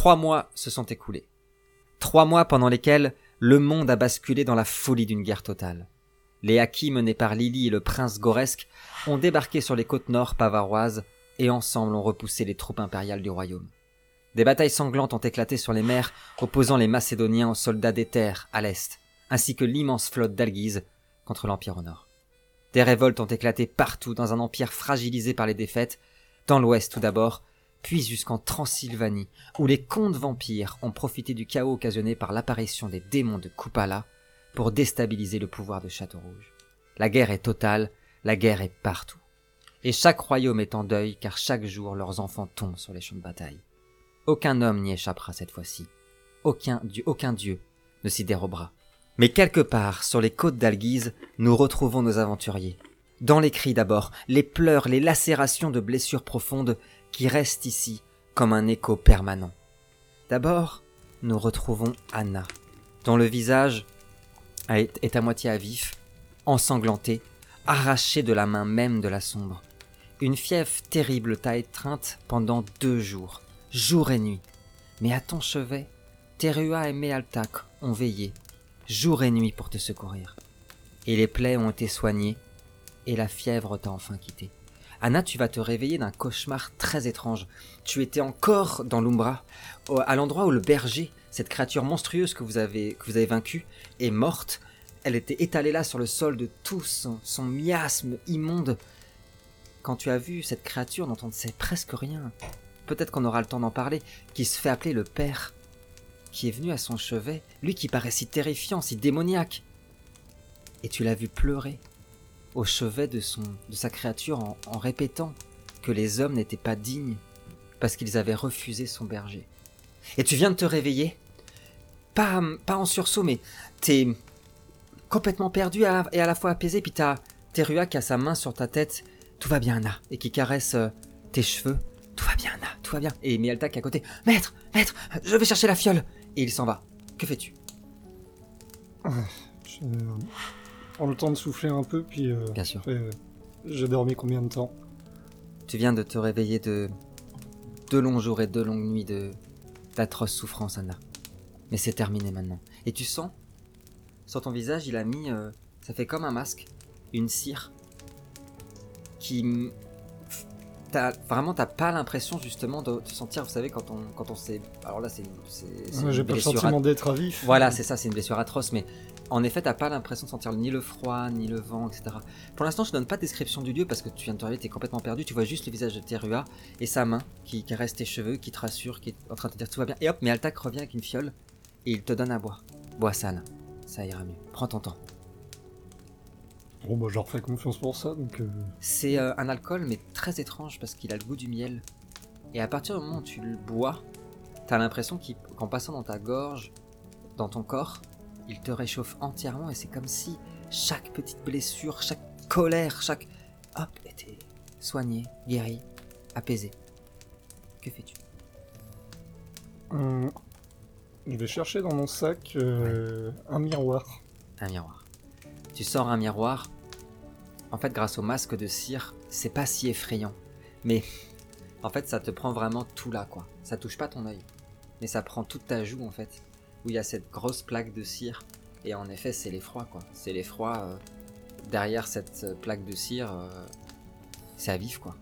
Trois mois se sont écoulés. Trois mois pendant lesquels le monde a basculé dans la folie d'une guerre totale. Les Hakis menés par Lily et le prince Goresk ont débarqué sur les côtes nord bavaroises et ensemble ont repoussé les troupes impériales du royaume. Des batailles sanglantes ont éclaté sur les mers, opposant les Macédoniens aux soldats des terres à l'est, ainsi que l'immense flotte d'Alguise contre l'Empire au nord. Des révoltes ont éclaté partout dans un empire fragilisé par les défaites, dans l'ouest tout d'abord, puis jusqu'en Transylvanie, où les contes vampires ont profité du chaos occasionné par l'apparition des démons de Kupala pour déstabiliser le pouvoir de Château-Rouge. La guerre est totale, la guerre est partout. Et chaque royaume est en deuil car chaque jour leurs enfants tombent sur les champs de bataille. Aucun homme n'y échappera cette fois-ci. Aucun, dieu, aucun dieu ne s'y dérobera. Mais quelque part, sur les côtes d'Alguise, nous retrouvons nos aventuriers. Dans les cris d'abord, les pleurs, les lacérations de blessures profondes qui restent ici comme un écho permanent. D'abord, nous retrouvons Anna, dont le visage est à moitié à vif, ensanglanté, arraché de la main même de la sombre. Une fièvre terrible t'a étreinte pendant deux jours, jour et nuit. Mais à ton chevet, Terua et Mealtak ont veillé, jour et nuit pour te secourir. Et les plaies ont été soignées, et la fièvre t'a enfin quitté. Anna, tu vas te réveiller d'un cauchemar très étrange. Tu étais encore dans l'Umbra, à l'endroit où le berger, cette créature monstrueuse que vous avez, que vous avez vaincue, est morte. Elle était étalée là sur le sol de tous, son, miasme immonde. Quand tu as vu cette créature dont on ne sait presque rien, peut-être qu'on aura le temps d'en parler, qui se fait appeler le Père, qui est venu à son chevet, lui qui paraît si terrifiant, si démoniaque. Et tu l'as vu pleurer au chevet de, son, de sa créature en, répétant que les hommes n'étaient pas dignes parce qu'ils avaient refusé son berger. Et tu viens de te réveiller? Pas, pas en sursaut, mais t'es complètement perdu et à la fois apaisé, puis t'as Terua qui a sa main sur ta tête. Tout va bien, Anna, et qui caresse euh, tes cheveux. Tout va bien, Anna, tout va bien. Et Mialta qui est à côté. Maître, maître, je vais chercher la fiole. Et il s'en va. Que fais-tu? Je prends le temps de souffler un peu, puis. euh, Bien sûr. euh, J'ai dormi combien de temps Tu viens de te réveiller de deux longs jours et deux longues nuits de d'atroces souffrances, Anna. Mais c'est terminé maintenant. Et tu sens Sur ton visage, il a mis... euh, ça fait comme un masque, une cire, qui... T'as, vraiment, t'as pas l'impression justement de te sentir, vous savez, quand on, quand on s'est... Alors là, c'est, Ouais, J'ai pas le sentiment d'être à vif. voilà, c'est ça, c'est une blessure atroce, mais en effet, t'as pas l'impression de sentir ni le froid, ni le vent, etc. Pour l'instant, je donne pas de description du lieu parce que tu viens de te réveiller, t'es complètement perdu, tu vois juste le visage de Terua et sa main qui caresse tes cheveux, qui te rassure, qui est en train de te dire tout va bien. Et hop, mais Altac revient avec une fiole et il te donne à boire. Bois ça, Anna. ça ira mieux. Prends ton temps. Bon, bah, je leur fais confiance pour ça, donc. euh, C'est euh, un alcool, mais très étrange parce qu'il a le goût du miel. Et à partir du moment où tu le bois, t'as l'impression qu'en passant dans ta gorge, dans ton corps, il te réchauffe entièrement et c'est comme si chaque petite blessure, chaque colère, chaque hop était soignée, guérie, apaisée. Que fais-tu? Hum, Je vais chercher dans mon sac euh, un miroir. Un miroir. Tu sors un miroir. En fait, grâce au masque de cire, c'est pas si effrayant. Mais en fait, ça te prend vraiment tout là, quoi. Ça touche pas ton œil. Mais ça prend toute ta joue, en fait. Où il y a cette grosse plaque de cire. Et en effet, c'est l'effroi, quoi. C'est l'effroi. euh, derrière cette euh, plaque de cire, euh, c'est à vif, quoi.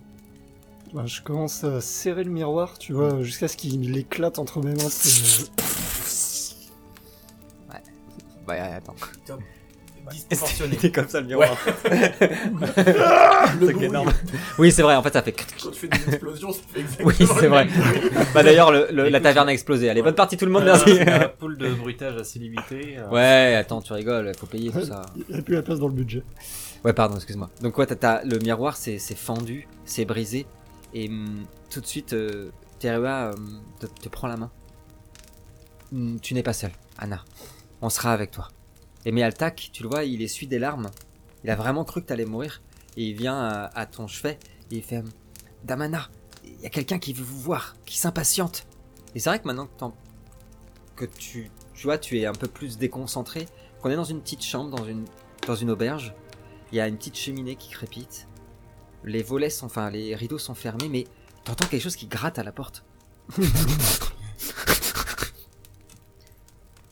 Bah, je commence à serrer le miroir, tu vois, jusqu'à ce qu'il éclate entre mes mains. Ouais, attends. Disproportionné. C'est comme ça le miroir. Le bruit. énorme. Oui, c'est vrai, en fait, ça fait. Quand tu fais des explosions, ça fait exactement Oui, c'est vrai. Bah d'ailleurs, le- le- la taverne a explosé. Allez, bonne partie tout le monde, Alors, merci. un pool de bruitage assez limité. euh, Ouais, attends, tu rigoles, faut payer tout ça. Il n'y a plus la place dans le budget. Ouais, pardon, excuse-moi. Donc, ouais, t'as- t'as- le miroir, c'est c'est fendu, c'est brisé, et hum, tout de suite, euh, Terua hum, te, te prend la main. Hum, tu n'es pas seul, Anna. On sera avec toi. Et Mealtak, tu le vois, il essuie des larmes. Il a vraiment cru que t'allais mourir, et il vient à, à ton chevet, et il fait Damana, il y a quelqu'un qui veut vous voir, qui s'impatiente. Et c'est vrai que maintenant que, que tu, vois, tu es un peu plus déconcentré, qu'on est dans une petite chambre, dans une, dans une auberge. Il y a une petite cheminée qui crépite. Les volets sont, enfin, les rideaux sont fermés, mais t'entends quelque chose qui gratte à la porte.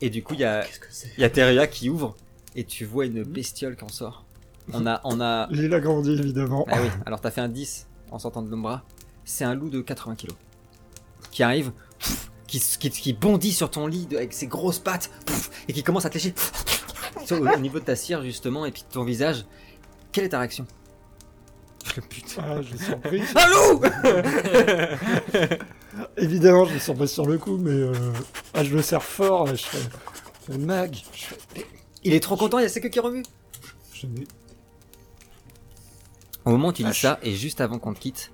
Et du coup, il y a, Qu'est-ce que c'est il y a Teria qui ouvre et tu vois une bestiole qui en sort. On a, on a. L'île a grandi, évidemment. Ah oui, alors t'as fait un 10 en sortant de l'ombra. C'est un loup de 80 kilos qui arrive, qui, qui, qui bondit sur ton lit avec ses grosses pattes et qui commence à te lécher sur- au, au niveau de ta cire justement et puis de ton visage. Quelle est ta réaction? Putain. Ah, je l'ai surpris. Un loup Évidemment, je l'ai surpris sur le coup, mais euh, ah, je le serre fort. Je fais, fais, Mag, je fais, Il est trop content, il y a ses queues qui remuent. je n'ai- Au moment où tu dis Vache. ça, et juste avant qu'on te quitte,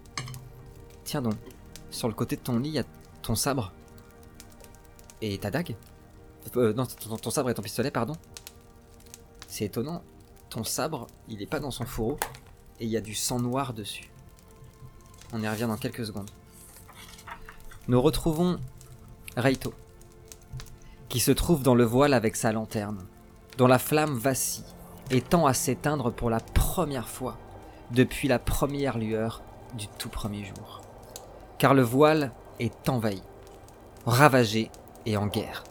tiens donc, sur le côté de ton lit, il y a ton sabre et ta dague. Euh, non, ton, ton sabre et ton pistolet, pardon. C'est étonnant, ton sabre, il est pas dans son fourreau, il y a du sang noir dessus. On y revient dans quelques secondes. Nous retrouvons Raito, qui se trouve dans le voile avec sa lanterne, dont la flamme vacille et tend à s'éteindre pour la première fois depuis la première lueur du tout premier jour. Car le voile est envahi, ravagé et en guerre.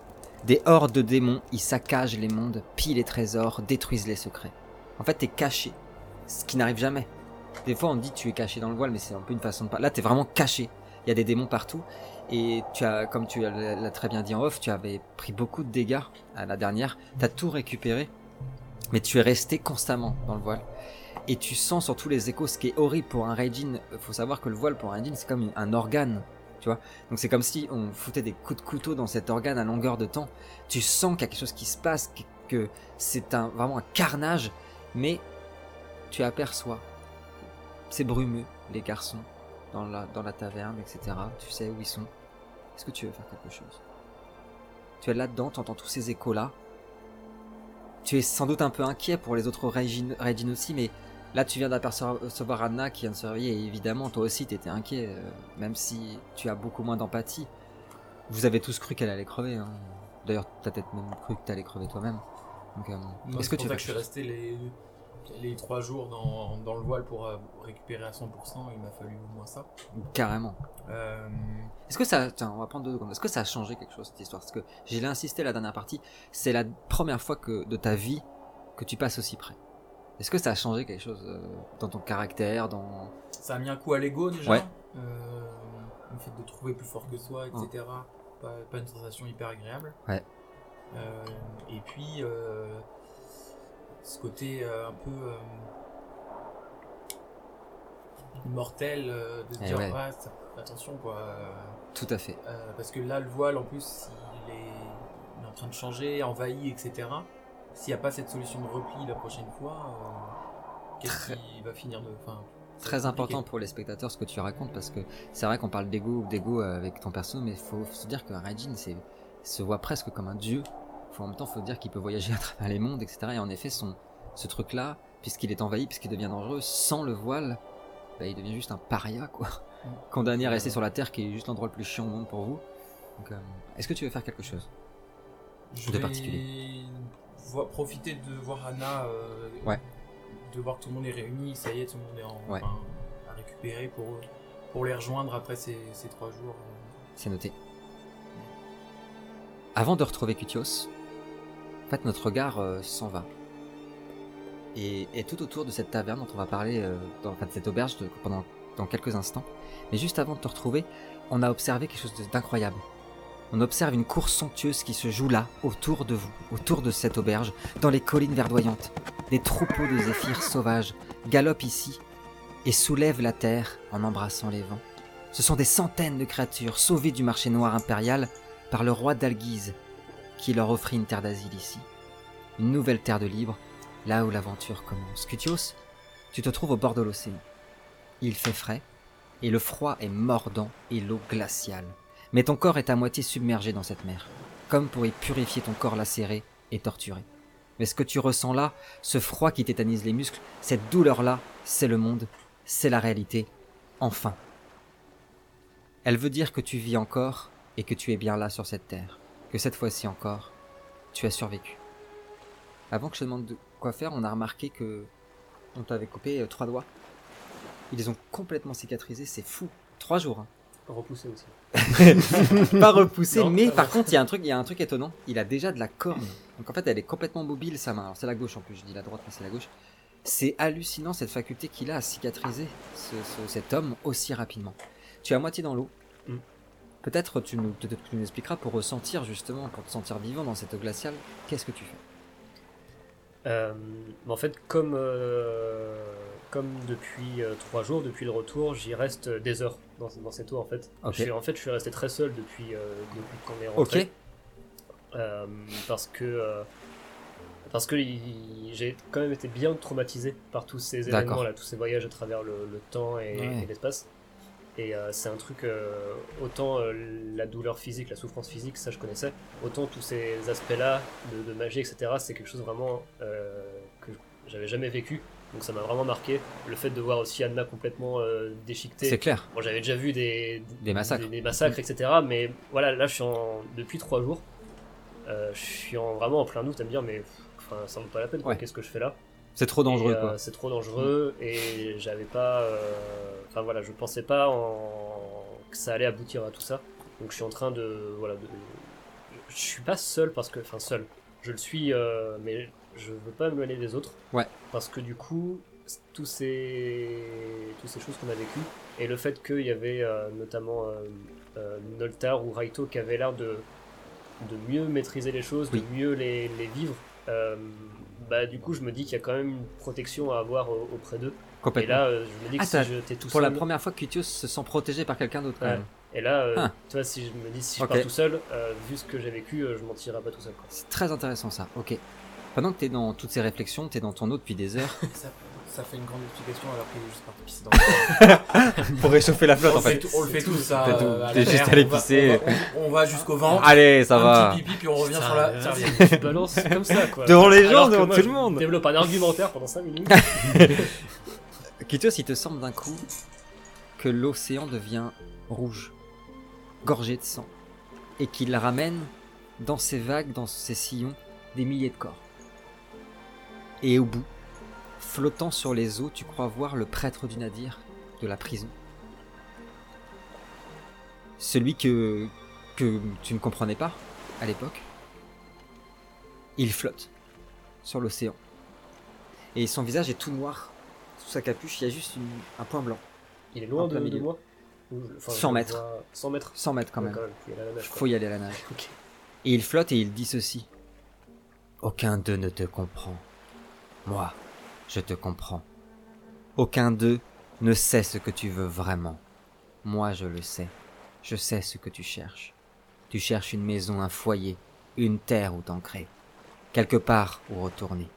Des hordes de démons y saccagent les mondes, pillent les trésors, détruisent les secrets. En fait, t'es caché, ce qui n'arrive jamais. Des fois, on dit tu es caché dans le voile, mais c'est un peu une façon de parler. Là, t'es vraiment caché. Il y a des démons partout. Et tu as, comme tu l'as très bien dit en off, tu avais pris beaucoup de dégâts à la dernière. T'as tout récupéré, mais tu es resté constamment dans le voile et tu sens sur tous les échos ce qui est horrible pour un Raijin. Faut savoir que le voile pour un Raijin c'est comme un organe, tu vois. Donc c'est comme si on foutait des coups de couteau dans cet organe à longueur de temps. Tu sens qu'il y a quelque chose qui se passe, que c'est un, vraiment un carnage, mais tu aperçois. C'est brumeux, les garçons, dans la, dans la taverne, etc. Tu sais où ils sont. Est-ce que tu veux faire quelque chose? Tu es là-dedans, tu entends tous ces échos-là. Tu es sans doute un peu inquiet pour les autres Raijin aussi, mais Là, tu viens d'apercevoir Anna qui vient de se réveiller, et évidemment, toi aussi, t'étais inquiet, euh, même si tu as beaucoup moins d'empathie. Vous avez tous cru qu'elle allait crever. hein. D'ailleurs, t'as peut-être même cru que t'allais crever toi-même. Donc, euh, est-ce que pour tu ça veux que je suis resté les, les trois jours dans, dans le voile pour euh, récupérer à 100%. Il m'a fallu au moins ça. Carrément. Euh, Est-ce que ça, tiens, on va prendre deux secondes. Est-ce que ça a changé quelque chose cette histoire? Parce que j'ai insisté la dernière partie. C'est la première fois que de ta vie que tu passes aussi près. Est-ce que ça a changé quelque chose euh, dans ton caractère, dans ça a mis un coup à l'ego déjà? Ouais. Euh, le fait de trouver plus fort que soi, etc. Pas, pas une sensation hyper agréable. Ouais. Euh, et puis, ce côté euh, un peu euh, mortel euh, de se Eh dire ouais. ça- attention quoi. tout à fait parce que là, le voile, en plus, il est, il est en train de changer, envahi, etc. S'il n'y a pas cette solution de repli la prochaine fois, qu'est-ce Très- qui va finir de. Très important pour les spectateurs ce que tu racontes parce que c'est vrai qu'on parle d'ego d'ego avec ton perso, mais il faut se dire qu'un Raijin se voit presque comme un dieu. En même temps, faut dire qu'il peut voyager à travers les mondes, etc. Et en effet, son, ce truc-là, puisqu'il est envahi, puisqu'il devient dangereux, sans le voile, bah, il devient juste un paria, quoi. Mm. Condamné à rester sur la Terre, qui est juste l'endroit le plus chiant au monde pour vous. Euh, est-ce que tu veux faire quelque chose Je de vais particulier. profiter de voir Anna, euh, Ouais. de voir que tout le monde est réuni, ça y est, tout le monde est en, Ouais. enfin, à récupérer pour, pour les rejoindre après ces, ces trois jours. C'est noté. Avant de retrouver Cutios, fait, notre regard euh, s'en va. Et tout autour de cette taverne dont on va parler, euh, dans, enfin, de cette auberge pendant dans quelques instants. Mais juste avant de te retrouver, on a observé quelque chose d'incroyable. On observe une course somptueuse qui se joue là, autour de vous, autour de cette auberge, dans les collines verdoyantes. Des troupeaux de zéphyrs sauvages galopent ici et soulèvent la terre en embrassant les vents. Ce sont des centaines de créatures sauvées du marché noir impérial par le roi d'Alguise, qui leur offrit une terre d'asile ici. Une nouvelle terre de libre, là où l'aventure commence. Cutios, tu te trouves au bord de l'océan. Il fait frais, et le froid est mordant et l'eau glaciale. Mais ton corps est à moitié submergé dans cette mer, comme pour y purifier ton corps lacéré et torturé. Mais ce que tu ressens là, ce froid qui tétanise les muscles, cette douleur-là, c'est le monde, c'est la réalité, enfin. Elle veut dire que tu vis encore et que tu es bien là sur cette terre, que cette fois-ci encore, tu as survécu. Avant que je te demande de quoi faire, on a remarqué que on t'avait coupé euh, trois doigts. Ils les ont complètement cicatrisés, c'est fou. Trois jours. hein. Repoussé aussi. pas repoussé, Non, mais ça par contre, il y a un truc, il y a un truc étonnant. Il a déjà de la corne. Donc en fait, elle est complètement mobile sa main. Alors c'est la gauche en plus. Je dis la droite, mais c'est la gauche. C'est hallucinant cette faculté qu'il a à cicatriser ce- ce- cet homme aussi rapidement. Tu es à moitié dans l'eau. Mm. Peut-être tu nous, que tu nous expliqueras pour ressentir justement, pour te sentir vivant dans cette eau glaciale. Qu'est-ce que tu fais? Euh, en fait, comme, euh, comme depuis euh, trois jours, depuis le retour, j'y reste des heures dans, dans cette eau en fait. Je suis, en fait, je suis resté très seul depuis, depuis qu'on est rentré. Ok. Parce que, parce que il- j'ai quand même été bien traumatisé par tous ces événements là, tous ces voyages à travers le, le temps et, Ouais. et l'espace. Et euh, c'est un truc, euh, autant euh, la douleur physique, la souffrance physique, ça je connaissais, autant tous ces aspects-là de, de magie, etc., c'est quelque chose vraiment que j'avais jamais vécu. Donc ça m'a vraiment marqué. Le fait de voir aussi Anna complètement déchiquetée. C'est clair. Bon, j'avais déjà vu des, Des massacres. des, des massacres, etc. Mais voilà, là, je suis en, depuis trois jours. je suis en, vraiment en plein doute à me dire, mais pff, ça vaut pas la peine. quoi. Ouais. Qu'est-ce que je fais là? C'est trop dangereux euh. C'est trop dangereux et j'avais pas. euh, Enfin voilà, je pensais pas en... que ça allait aboutir à tout ça. Donc je suis en train de. Voilà, de... Je suis pas seul parce que. Enfin, seul. Je le suis, euh, mais je veux pas me mêler des autres. Ouais. Parce que du coup, tous ces, toutes ces choses qu'on a vécues, et le fait qu'il y avait euh, notamment euh, euh, Noltar ou Raito qui avaient l'air de, de mieux maîtriser les choses, Oui. de mieux les, les vivre, bah du coup je me dis qu'il y a quand même une protection à avoir euh, auprès d'eux. Et là euh, je me dis que Ah, si t'as- j'étais tout Pour la seul, première fois, Cutios se sent protégé par quelqu'un d'autre quand Ouais. même. et là euh, Ah. tu vois si je me dis si je Ok. pars tout seul, euh, vu ce que j'ai vécu, euh, je m'en tirerai pas tout seul. C'est très intéressant ça. Ok. Pendant que t'es dans toutes ces réflexions, t'es dans ton eau depuis des heures. Ça, fait une grande explication alors qu'il est juste parti pisser dans le Pour réchauffer la flotte on, fait on le fait tous ça. Euh, à T'es juste allé on va- pisser. On va, on- on va jusqu'au ventre. Allez, ça un va. petit pipi puis on revient Putain, sur la. euh, tu- balances comme ça quoi. Devant les gens, devant tout le monde. Développe un argumentaire pendant 5 minutes. Kitios, il te semble d'un coup que l'océan devient rouge, gorgé de sang, et qu'il ramène dans ses vagues, dans ses sillons, des milliers de corps. Et au bout, flottant sur les eaux, tu crois voir le prêtre du navire, de la prison. Celui que, que tu ne comprenais pas à l'époque. Il flotte sur l'océan. Et son visage est tout noir. Sous sa capuche, il y a juste une- un point blanc. Il est loin de, de milieu. moi Ou je- enfin, 100 je le mètres. vois- 100 mètres 100 mètres quand Ouais, même. il. Faut y aller à la nage. Et il flotte et il dit ceci. Aucun d'eux ne te comprend. Moi, je te comprends. Aucun d'eux ne sait ce que tu veux vraiment. Moi, je le sais. Je sais ce que tu cherches. Tu cherches une maison, un foyer, une terre où t'ancrer. Quelque part où retourner.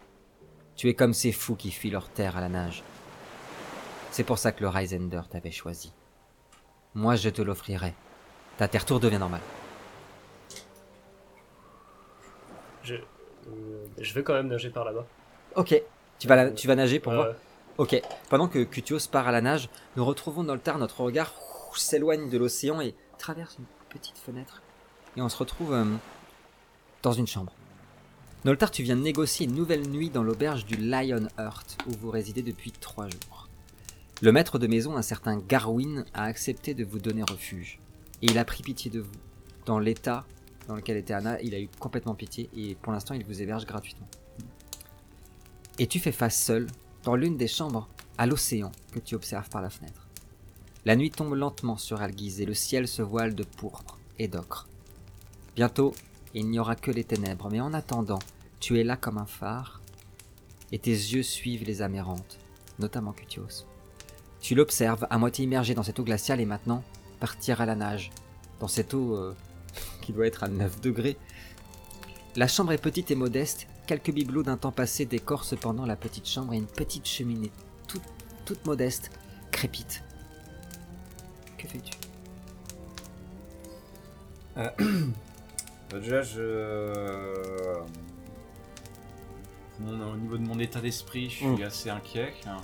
Tu es comme ces fous qui fuient leur terre à la nage. C'est pour ça que le Reisender t'avait choisi. Moi, je te l'offrirai. Ta terre tour devient normale. Je, je vais quand même nager par là-bas. Ok. Tu vas, la- tu vas nager pour Ouais, voir ouais. Ok. Pendant que Cutios part à la nage, nous retrouvons Noltar, notre regard s'éloigne de l'océan et traverse une petite fenêtre. Et on se retrouve euh, dans une chambre. Noltar, tu viens de négocier une nouvelle nuit dans l'auberge du Lion Heart, où vous résidez depuis trois jours. Le maître de maison, un certain Garwin, a accepté de vous donner refuge. Et il a pris pitié de vous. Dans l'état dans lequel était Anna, il a eu complètement pitié et pour l'instant, il vous héberge gratuitement. Et tu fais face seul, dans l'une des chambres, à l'océan que tu observes par la fenêtre. La nuit tombe lentement sur Alguise et le ciel se voile de pourpre et d'ocre. Bientôt, il n'y aura que les ténèbres, mais en attendant, tu es là comme un phare, et tes yeux suivent les amérantes, notamment Cutios. Tu l'observes à moitié immergé dans cette eau glaciale et maintenant partir à la nage, dans cette eau euh, qui doit être à 9 degrés. La chambre est petite et modeste, quelques bibelots d'un temps passé décorent cependant la petite chambre et une petite cheminée, toute, toute modeste, crépite. Que fais-tu? Bah, déjà, je. Mon- au niveau de mon état d'esprit, je suis Mm. assez inquiet. hein,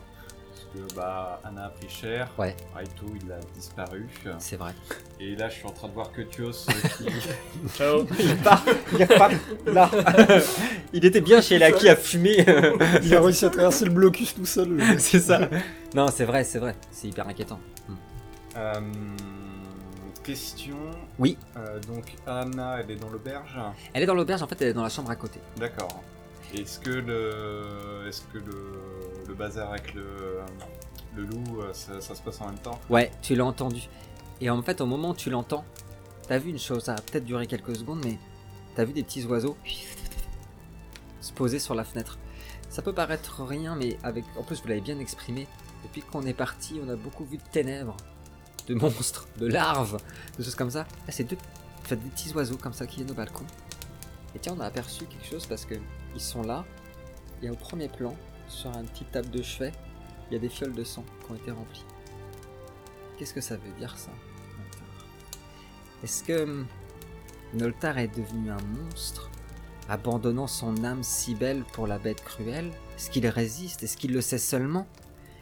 que bah, Anna a pris cher. Ouais. Raito, il a disparu. C'est vrai. Et là, je suis en train de voir que Tios euh, qui. Ciao. Il part, il repart là. il était bien chez Laki à fumer. Il a réussi à traverser le blocus tout seul. le- c'est ça. Non, c'est vrai, c'est vrai. C'est hyper inquiétant. Euh, question. Oui. Euh, donc Anna, elle est dans l'auberge? Elle est dans l'auberge, en fait, elle est dans la chambre à côté. D'accord. Est-ce que le, est-ce que le, bazar avec le, le loup, euh, ça, se passe en même temps? Ouais, tu l'as entendu. Et en fait, au moment où tu l'entends, t'as vu une chose, ça a peut-être duré quelques secondes, mais t'as vu des petits oiseaux se poser sur la fenêtre. Ça peut paraître rien, mais avec, en plus, vous l'avez bien exprimé. Depuis qu'on est parti, on a beaucoup vu de ténèbres, de monstres, de larves, de choses comme ça. Là, c'est deux, en fait, des petits oiseaux comme ça qui viennent au balcon. Et tiens, on a aperçu quelque chose parce que ils sont là. Et au premier plan, sur une petite table de chevet, il y a des fioles de sang qui ont été remplies. Qu'est-ce que ça veut dire ça Noltar? Est-ce que hum, Noltar est devenu un monstre, abandonnant son âme si belle pour la bête cruelle? Est-ce qu'il résiste? Est-ce qu'il le sait seulement?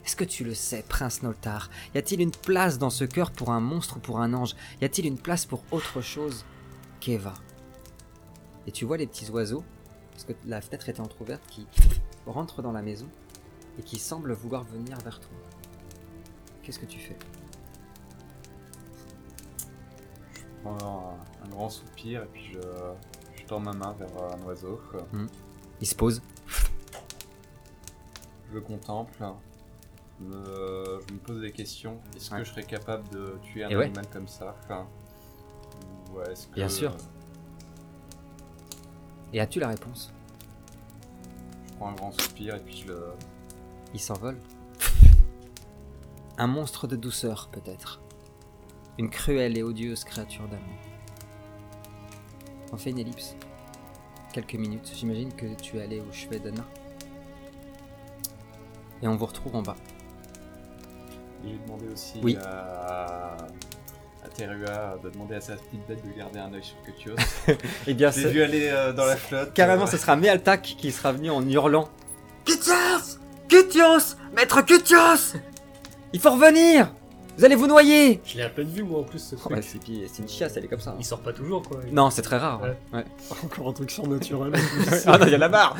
Est-ce que tu le sais, prince Noltar? Y a-t-il une place dans ce cœur pour un monstre ou pour un ange? Y a-t-il une place pour autre chose? qu'Eva Et tu vois les petits oiseaux, parce que la fenêtre était entr'ouverte, qui rentrent dans la maison et qui semblent vouloir venir vers toi. Qu'est-ce que tu fais? Je prends un, un grand soupir et puis je, je tends ma main vers un oiseau. Il se pose. Je le contemple. me- je me pose des questions. Est-ce Ouais. que je serais capable de tuer un Et ouais. animal comme ça? Enfin, ou est-ce que- Bien sûr. Et as-tu la réponse Je prends un grand soupir et puis je le. Il s'envole. Un monstre de douceur, peut-être. Une cruelle et odieuse créature d'amour. On fait une ellipse. Quelques minutes. J'imagine que tu es allé au chevet d'Anna. Et on vous retrouve en bas. J'ai demandé aussi Oui. Terua de demander à sa petite bête de garder un œil sur Kutios. Eh bien, J'ai vu aller euh, dans la flotte. Carrément, euh, ce sera Mealtak qui sera venu en hurlant. Kutios Kutios Maître Kutios Il faut revenir Vous allez vous noyer Je l'ai à peine vu moi en plus ce truc. Ouais, c'est puis- c'est une chiasse, elle est comme ça. hein. Il sort pas toujours quoi. Non, c'est très rare. Ouais. ouais. Encore un truc surnaturel. ah non, il y a la barre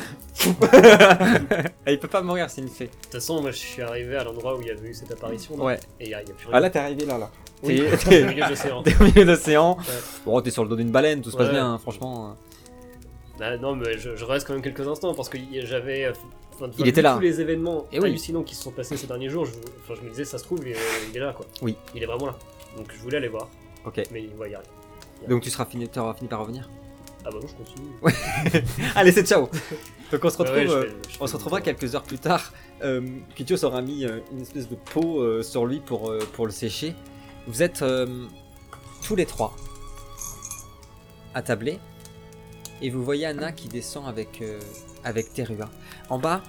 Il peut pas mourir s'il me fait. De toute façon, moi je suis arrivé à l'endroit où il y avait eu cette apparition. là, Ouais. Et il y, a il y a plus rien. Ah là, t'es arrivé là, là. Oui, T'es- au milieu de l'océan. T'es au milieu de l'océan. Bon, t'es sur le dos d'une baleine, tout se passe Ouais. bien, hein, franchement. Ah, non, mais je, je reste quand même quelques instants parce que y- j'avais. euh, enfin, Il était là. Tous les événements Eh oui. hallucinants qui se sont passés ces derniers jours, je, enfin, je me disais, ça se trouve, il, il est là quoi. Oui. Il est vraiment là. Donc je voulais aller voir, Ok. mais il voit y rien. Donc tu seras fini, auras fini par revenir. Ah bah non, je continue. Allez, c'est ciao Donc on se retrouve, Ouais, ouais, je euh, je on se retrouvera quelques heures plus tard. Euh, Kitios aura mis euh, une espèce de peau euh, sur lui pour, pour le sécher. Vous êtes euh, tous les trois attablés et vous voyez Anna qui descend avec, euh, avec Terua. En bas,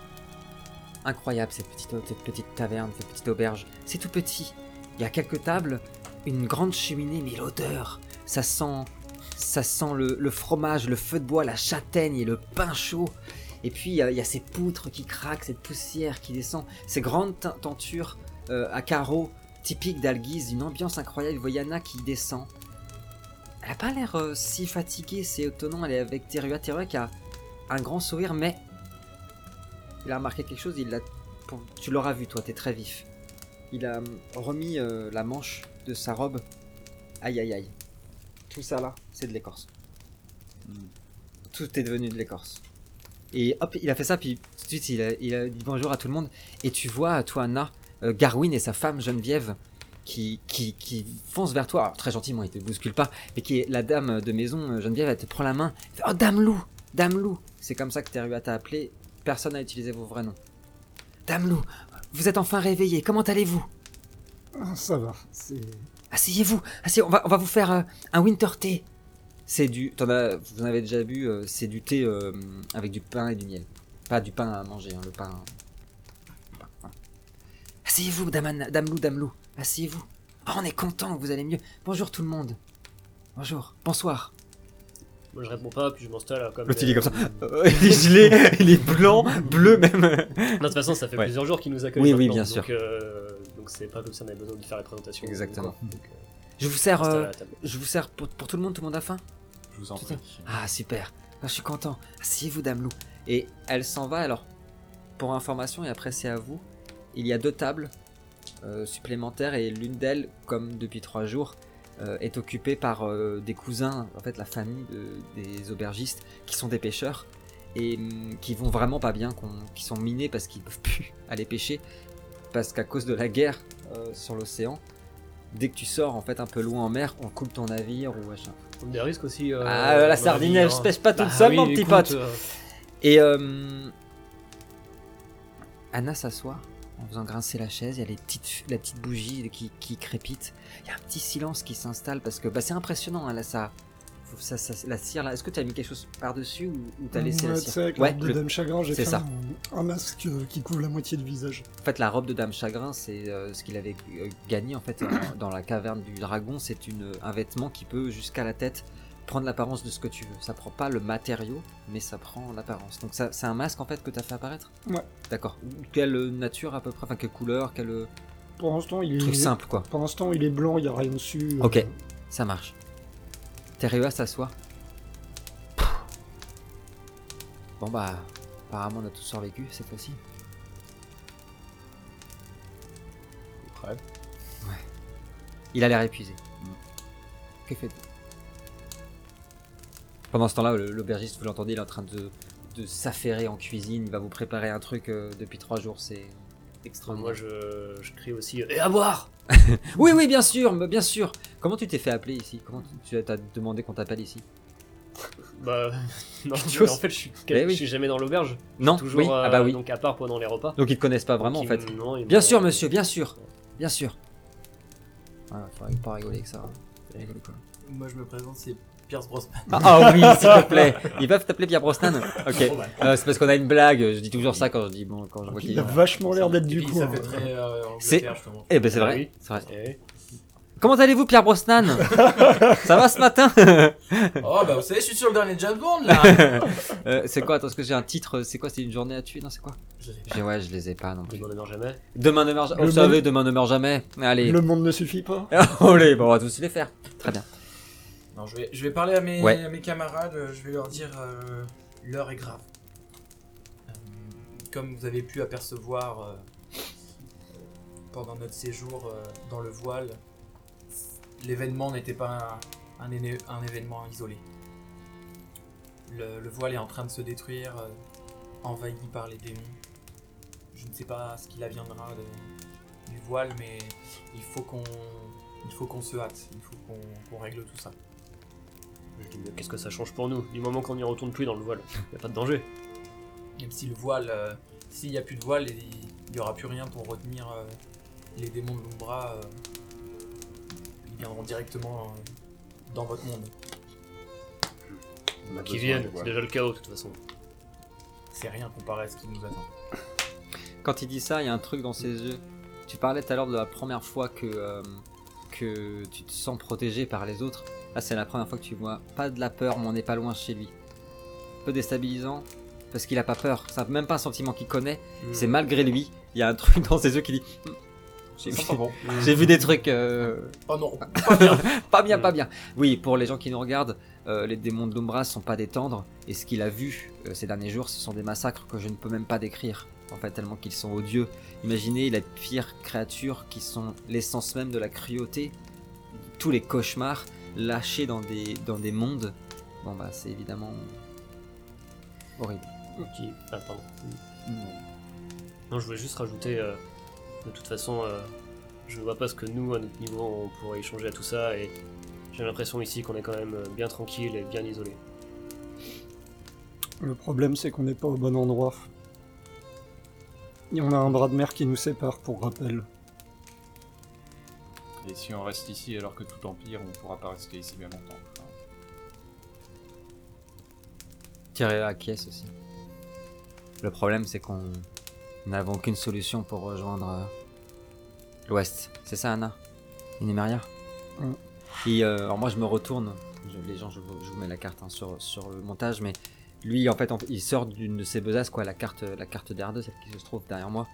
incroyable cette petite, cette petite taverne, cette petite auberge. C'est tout petit. Il y a quelques tables, une grande cheminée, mais l'odeur, ça sent, ça sent le, fromage, le feu de bois, la châtaigne et le pain chaud. Et puis il y, a- ces poutres qui craquent, cette poussière qui descend, ces grandes te- tentures euh, à carreaux typiques d'Alguise, une ambiance incroyable. Vous voyez Anna qui descend. Elle a pas l'air euh, si fatiguée, c'est étonnant. Elle est avec Terua. Terua qui a un grand sourire, mais il a remarqué quelque chose. Il l'a, tu l'auras vu, toi, t'es très vif. Il a hum, remis euh, la manche de sa robe. Aïe aïe aïe. Tout ça là, c'est de l'écorce. Hmm. Tout est devenu de l'écorce. Et hop, il a fait ça, puis tout de suite il a, il a dit bonjour à tout le monde. Et tu vois, toi, Anna, euh, Garwin et sa femme Geneviève qui, qui, qui foncent vers toi. Alors, très gentiment, ils te bousculent pas, mais qui est la dame de maison, euh, Geneviève, elle te prend la main. Fait, oh, Dame Lou Dame Lou C'est comme ça que Terua t'a appelé. Personne n'a utilisé vos vrais noms. Dame Lou, vous êtes enfin réveillée. Comment allez-vous? Ah, Ça va, c'est... Asseyez-vous, asseyez, on va, on va vous faire euh, un winter tea. C'est du, t'en as, vous en avez déjà bu, euh, c'est du thé euh, avec du pain et du miel. Pas du pain à manger, hein, le pain. Asseyez-vous, dame, Anna- dame Lou, dame Lou, asseyez-vous. Oh, on est content que vous allez mieux. Bonjour tout le monde. Bonjour, bonsoir. Moi je réponds pas, puis je m'installe là, comme. L'autre, il est comme ça. Euh, il est gelé, il est blanc, bleu même. Non, de toute façon, ça fait Ouais. plusieurs jours qu'ils nous accueillent. Oui, oui, bien donc, sûr. euh, donc c'est pas comme si on avait besoin de faire la présentation. Exactement. Donc, euh, Je vous sers, euh, je vous sers pour, pour tout le monde, tout le monde a faim? Je vous en prie. Ah super, Ah, je suis content. Asseyez-vous Dame Lou. Et elle s'en va alors. Pour information et après c'est à vous. Il y a deux tables euh, supplémentaires et l'une d'elles, comme depuis trois jours, euh, est occupé par euh, des cousins, en fait la famille de- des aubergistes, qui sont des pêcheurs et hum, qui vont vraiment pas bien, qui sont minés parce qu'ils peuvent plus aller pêcher, parce qu'à cause de la guerre sur l'océan, dès que tu sors en fait un peu loin en mer, on coupe ton navire ou machin. Des risques aussi. euh, Ah, la la sardine, vie, elle hein. se pêche pas toute Bah seule, oui, mon petit écoute, pote. euh, Et euh, Anna s'assoit en faisant grincer la chaise. Il y a les petites, la petite bougie qui, qui crépite. Il y a un petit silence qui s'installe parce que bah, c'est impressionnant. hein, là, ça, ça, ça- la cire là. Est-ce que tu as mis quelque chose par dessus ou, ou t'as laissé Ouais, la cire avec Ouais, la robe de Dame Chagrin, j'ai fait un, un masque euh, qui couvre la moitié du visage. En fait, la robe de Dame Chagrin, c'est euh, ce qu'il avait euh, gagné en fait dans la caverne du dragon. C'est une un vêtement qui peut jusqu'à la tête prendre l'apparence de ce que tu veux. Ça prend pas le matériau, mais ça prend l'apparence. Donc ça, c'est un masque en fait que t'as fait apparaître? Ouais. D'accord. Quelle nature à peu près? Enfin, quelle couleur Quel euh, Pour l'instant, il est. truc simple quoi. Pour l'instant, il est blanc, il n'y a rien dessus. euh, Ok. Ça marche. Tereua s'assoit. Bon bah, apparemment on a tous survécu cette fois-ci. Prêt Il a l'air épuisé. Que faites-vous? Pendant ce temps-là, l'aubergiste, vous l'entendez, il est en train de, de s'affairer en cuisine. Il va vous préparer un truc euh, depuis trois jours. C'est extraordinaire. Moi, je, je crie aussi. Et à boire Oui, oui, bien sûr, bien sûr. Comment tu t'es fait appeler ici? Comment tu tu as demandé qu'on t'appelle ici? Bah, non, en fait, je suis, Eh oui. je suis jamais dans l'auberge. Non, Toujours, oui. euh, ah bah oui. donc à part pendant les repas. Donc ils te connaissent pas vraiment en fait. non, Bien sûr, monsieur, bien sûr, bien sûr. Ouais, faudrait pas rigoler avec ça. hein. Rigoler, quoi. Moi, je me présente, c'est Pierce Brosnan. Ah, ah oui, s'il te plaît. Ils peuvent t'appeler Pierre Brosnan Ok. Bah. Euh, c'est parce qu'on a une blague. Je dis toujours ça quand je dis bon, quand je vois qu'il. Il a vachement l'air d'être du coup. ça hein. fait très euh, C'est-. Eh ben c'est vrai. Ah. C'est vrai. Eh, Comment allez-vous, Pierre Brosnan? Ça va ce matin? Oh, bah, vous savez, je suis sur le dernier James Bond, là. Euh, C'est quoi? Attends, est-ce que j'ai un titre C'est quoi? C'est une journée à tuer? Non, c'est quoi? Je sais J'ai- Ouais, je les ai pas non plus. on ne meurt jamais. Demain ne meurt jamais. Vous savez, demain ne meurt jamais. Allez. Le monde ne suffit pas. Allez, bon, on va tous les faire. Très bien. Non, je vais, je vais parler à mes, Ouais. à mes camarades, euh, je vais leur dire euh, l'heure est grave. Euh, comme vous avez pu apercevoir euh, pendant notre séjour dans le voile, l'événement n'était pas un, un éne- un événement isolé. Le, le voile est en train de se détruire, envahi par les démons. Je ne sais pas ce qu'il adviendra de- du voile, mais il faut qu'on il faut qu'on se hâte, il faut qu'on qu'on règle tout ça. Je dis, mais qu'est-ce que ça change pour nous Du moment qu'on n'y retourne plus dans le voile, y a pas de danger. Même si le voile, euh, s'il n'y a plus de voile, il n'y aura plus rien pour retenir euh, les démons de l'Umbra. euh, ils viendront directement euh, dans votre monde. On a Qui besoin viennent, c'est déjà le chaos de toute façon. C'est rien comparé à ce qui nous attend. Quand il dit ça, il y a un truc dans ses yeux. Tu parlais tout à l'heure de la première fois que, euh, que tu te sens protégé par les autres. Là, c'est la première fois que tu vois pas de la peur, mais on n'est pas loin chez lui. Un peu déstabilisant, parce qu'il a pas peur. C'est même pas un sentiment qu'il connaît. C'est malgré lui. Il y a un truc dans ses yeux qui dit J'ai Ça vu, bon. j'ai vu des trucs euh, Oh non, pas bien. pas bien, Mm. pas bien. Oui, pour les gens qui nous regardent, euh, les démons de l'Umbra sont pas des tendres. Et ce qu'il a vu euh, ces derniers jours, ce sont des massacres que je ne peux même pas décrire. En fait, tellement qu'ils sont odieux. Imaginez les pires créatures qui sont l'essence même de la cruauté, tous les cauchemars lâchés dans des, dans des mondes. Bon, bah, c'est évidemment horrible. Qui... Ah, pardon. Non, je voulais juste rajouter, euh, de toute façon, euh, je ne vois pas ce que nous, à notre niveau, on pourrait échanger à tout ça, et j'ai l'impression ici qu'on est quand même euh, bien tranquille et bien isolé. Le problème, c'est qu'on n'est pas au bon endroit. Et on a un bras de mer qui nous sépare, pour rappel. Et si on reste ici alors que tout empire, on pourra pas rester ici bien longtemps. Enfin, Tirer à caisse aussi. Le problème, c'est qu'on n'avons aucune solution pour rejoindre euh, l'ouest. C'est ça, Anna? Inémaria Mm. Et euh, alors moi, je me retourne. Je- les gens, je vous, je vous mets la carte hein, sur, sur le montage, mais lui, en fait, il sort d'une de ses besaces, quoi, la carte, la carte d'R2, celle qui se trouve derrière moi.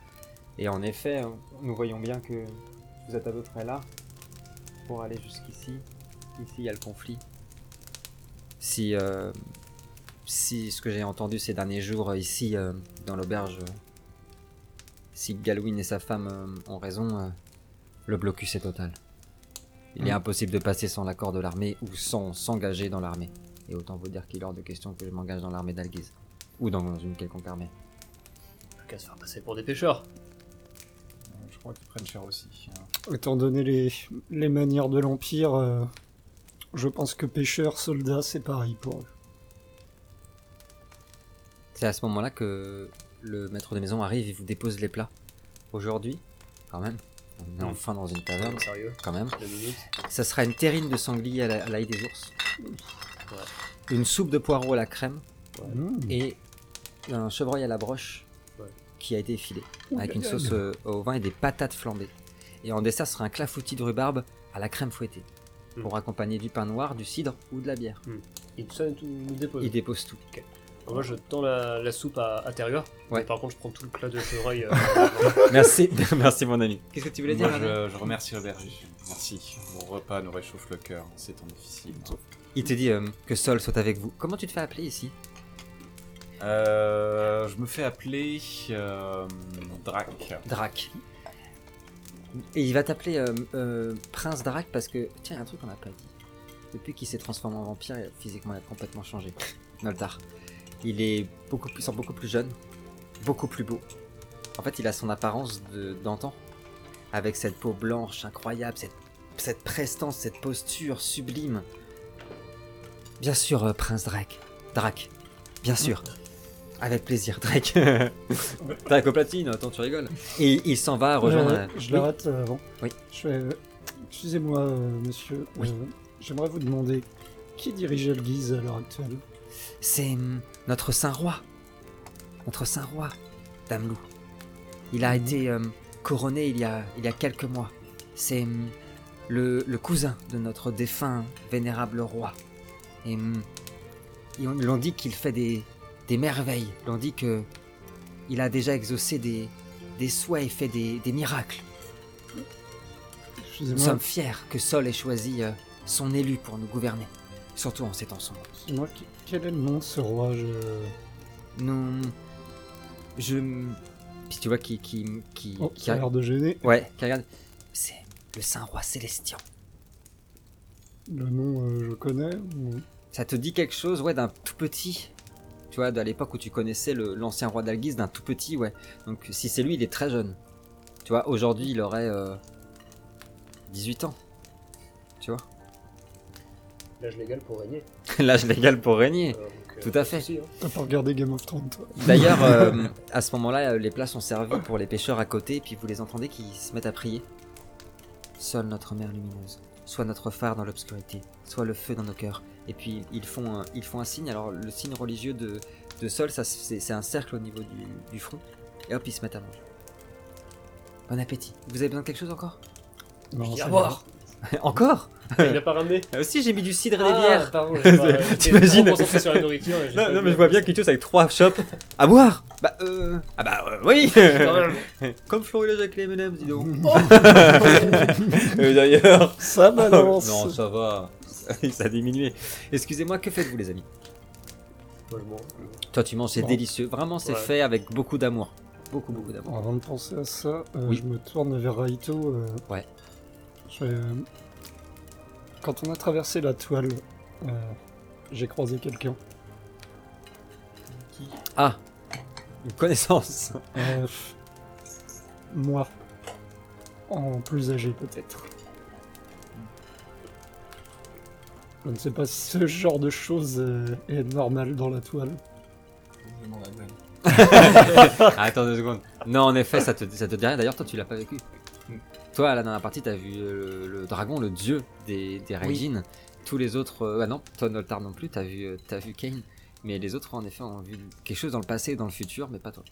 Et en effet, hein, nous voyons bien que vous êtes à peu près là pour aller jusqu'ici. Ici, il y a le conflit. Si euh, si ce que j'ai entendu ces derniers jours euh, ici euh, dans l'auberge, euh, si Galwin et sa femme euh, ont raison, euh, le blocus est total. Il est Mm. impossible de passer sans l'accord de l'armée ou sans s'engager dans l'armée. Et autant vous dire qu'il est hors de question que je m'engage dans l'armée d'Alguise. Ou dans une quelconque armée. Qu'à se faire passer pour des pêcheurs. Je crois qu'ils prennent cher aussi. hein. Étant donné les, les manières de l'Empire, euh, je pense que pêcheurs, soldats, c'est pareil pour eux. C'est à ce moment-là que le maître de maison arrive et vous dépose les plats. Aujourd'hui, quand même, on est enfin dans une taverne, Sérieux, quand même. Ça sera une terrine de sanglier à la- à l'ail des ours. Une soupe de poireaux à la crème. Mmh. Et un chevreuil à la broche Ouais. qui a été filé. Ouh avec une sauce euh, au vin et des patates flambées. Et en dessert sera un clafoutis de rhubarbe à la crème fouettée. Mm. Pour accompagner du pain noir, du cidre ou de la bière. Il, ça, tout nous dépose. Il dépose tout. Moi, je tends la, la soupe à intérieur. Ouais. Par contre, je prends tout le plat de chevreuil. euh, Merci, merci mon ami. Qu'est-ce que tu voulais dire je, je remercie le berger. Merci. Vos repas nous réchauffent le cœur en ces temps difficiles. Il te dit euh, que Sol soit avec vous. Comment tu te fais appeler ici? Euh, je me fais appeler euh, Drac. Drac. Et il va t'appeler euh, euh, Prince Drac parce que. Tiens, y a un truc qu'on n'a pas dit. Depuis qu'il s'est transformé en vampire, physiquement, il a complètement changé. Noldar. Il est beaucoup plus, beaucoup plus jeune, beaucoup plus beau. En fait, il a son apparence d'antan. avec cette peau blanche incroyable, cette, cette prestance, cette posture sublime. Bien sûr, euh, Prince Drake. Drac. Bien sûr. Avec plaisir, Drake. Drake au platine, attends, tu rigoles. Et il s'en va rejoindre. Euh, je l'arrête euh, avant. Oui. Euh, Excusez-moi, euh, monsieur. Oui. euh, J'aimerais vous demander qui dirige Elguise à l'heure actuelle? C'est hum, notre saint roi. Notre saint roi, Dame Lou. Il a été hum, couronné il y a, il y a quelques mois. C'est hum, le, le cousin de notre défunt vénérable roi. Et ils l'ont dit qu'il fait des, des merveilles. L'ont dit que il a déjà exaucé des, des souhaits et fait des, des miracles. Nous sommes fiers que Sol ait choisi euh, son élu pour nous gouverner. Surtout en ces temps sombres. quel est le nom de ce roi? Je... Non. Je. Puis tu vois qui. qui, qui, Oh, qui a l'air de gêner. Ouais, qui regarde. C'est le Saint Roi Célestien. Le nom, euh, je connais. ou- Ça te dit quelque chose, ouais, d'un tout petit. Tu vois, à l'époque où tu connaissais l'ancien roi d'Alguise, d'un tout petit, ouais. Donc si c'est lui, il est très jeune. Tu vois, aujourd'hui, il aurait euh, 18 ans. Tu vois L'âge légal pour régner. L'âge légal pour régner. Euh, donc, euh, Tout à de fait. souci, hein. T'as pas regardé Game of Thrones, toi D'ailleurs, euh, à ce moment-là, euh, les plats sont servis pour les pêcheurs à côté, et puis vous les entendez qui se mettent à prier. Seule notre mère lumineuse, soit notre phare dans l'obscurité, soit le feu dans nos cœurs. Et puis ils font un, ils font un signe. Alors le signe religieux de, de Sol, ça, c'est c'est un cercle au niveau du, du front. Et hop, ils se mettent à manger. Bon appétit. Vous avez besoin de quelque chose encore? Non, Je dis ça à boire. Encore Il n'a pas ramené Ah, Aussi, j'ai mis du cidre et des Ah, bières. pardon, T'imagines sur la nourriture. Non, mais je vois bien Kitos avec trois chopes à boire. Bah, euh. Ah, bah, euh, oui. Comme Florida Jacques les M&M's, dis donc. Euh, D'ailleurs. Ça balance non, ça va. Ça a diminué. Excusez-moi, que faites-vous, les amis? Moi, je m'en- Toi, tu manges, c'est Bon. délicieux. Vraiment, c'est Ouais. fait avec beaucoup d'amour. Beaucoup, beaucoup d'amour. Avant de penser à ça, euh, Oui. je me tourne vers Raito. euh, Ouais. Euh, Quand on a traversé la toile, euh, j'ai croisé quelqu'un. Qui Ah Une connaissance. Euh, moi. En plus âgé, peut-être. Je ne sais pas si ce genre de choses est normal dans la toile. Attends deux secondes. Non, en effet, ça te, ça te dit rien. D'ailleurs, toi, tu l'as pas vécu. Toi, là, dans la partie, t'as vu euh, le, le dragon, le dieu des, des Raijin. Tous les autres. euh, ah non, toi, Noltar non plus, t'as vu, euh, t'as vu Kane. Mais les autres, en effet, ont vu quelque chose dans le passé et dans le futur, mais pas toi.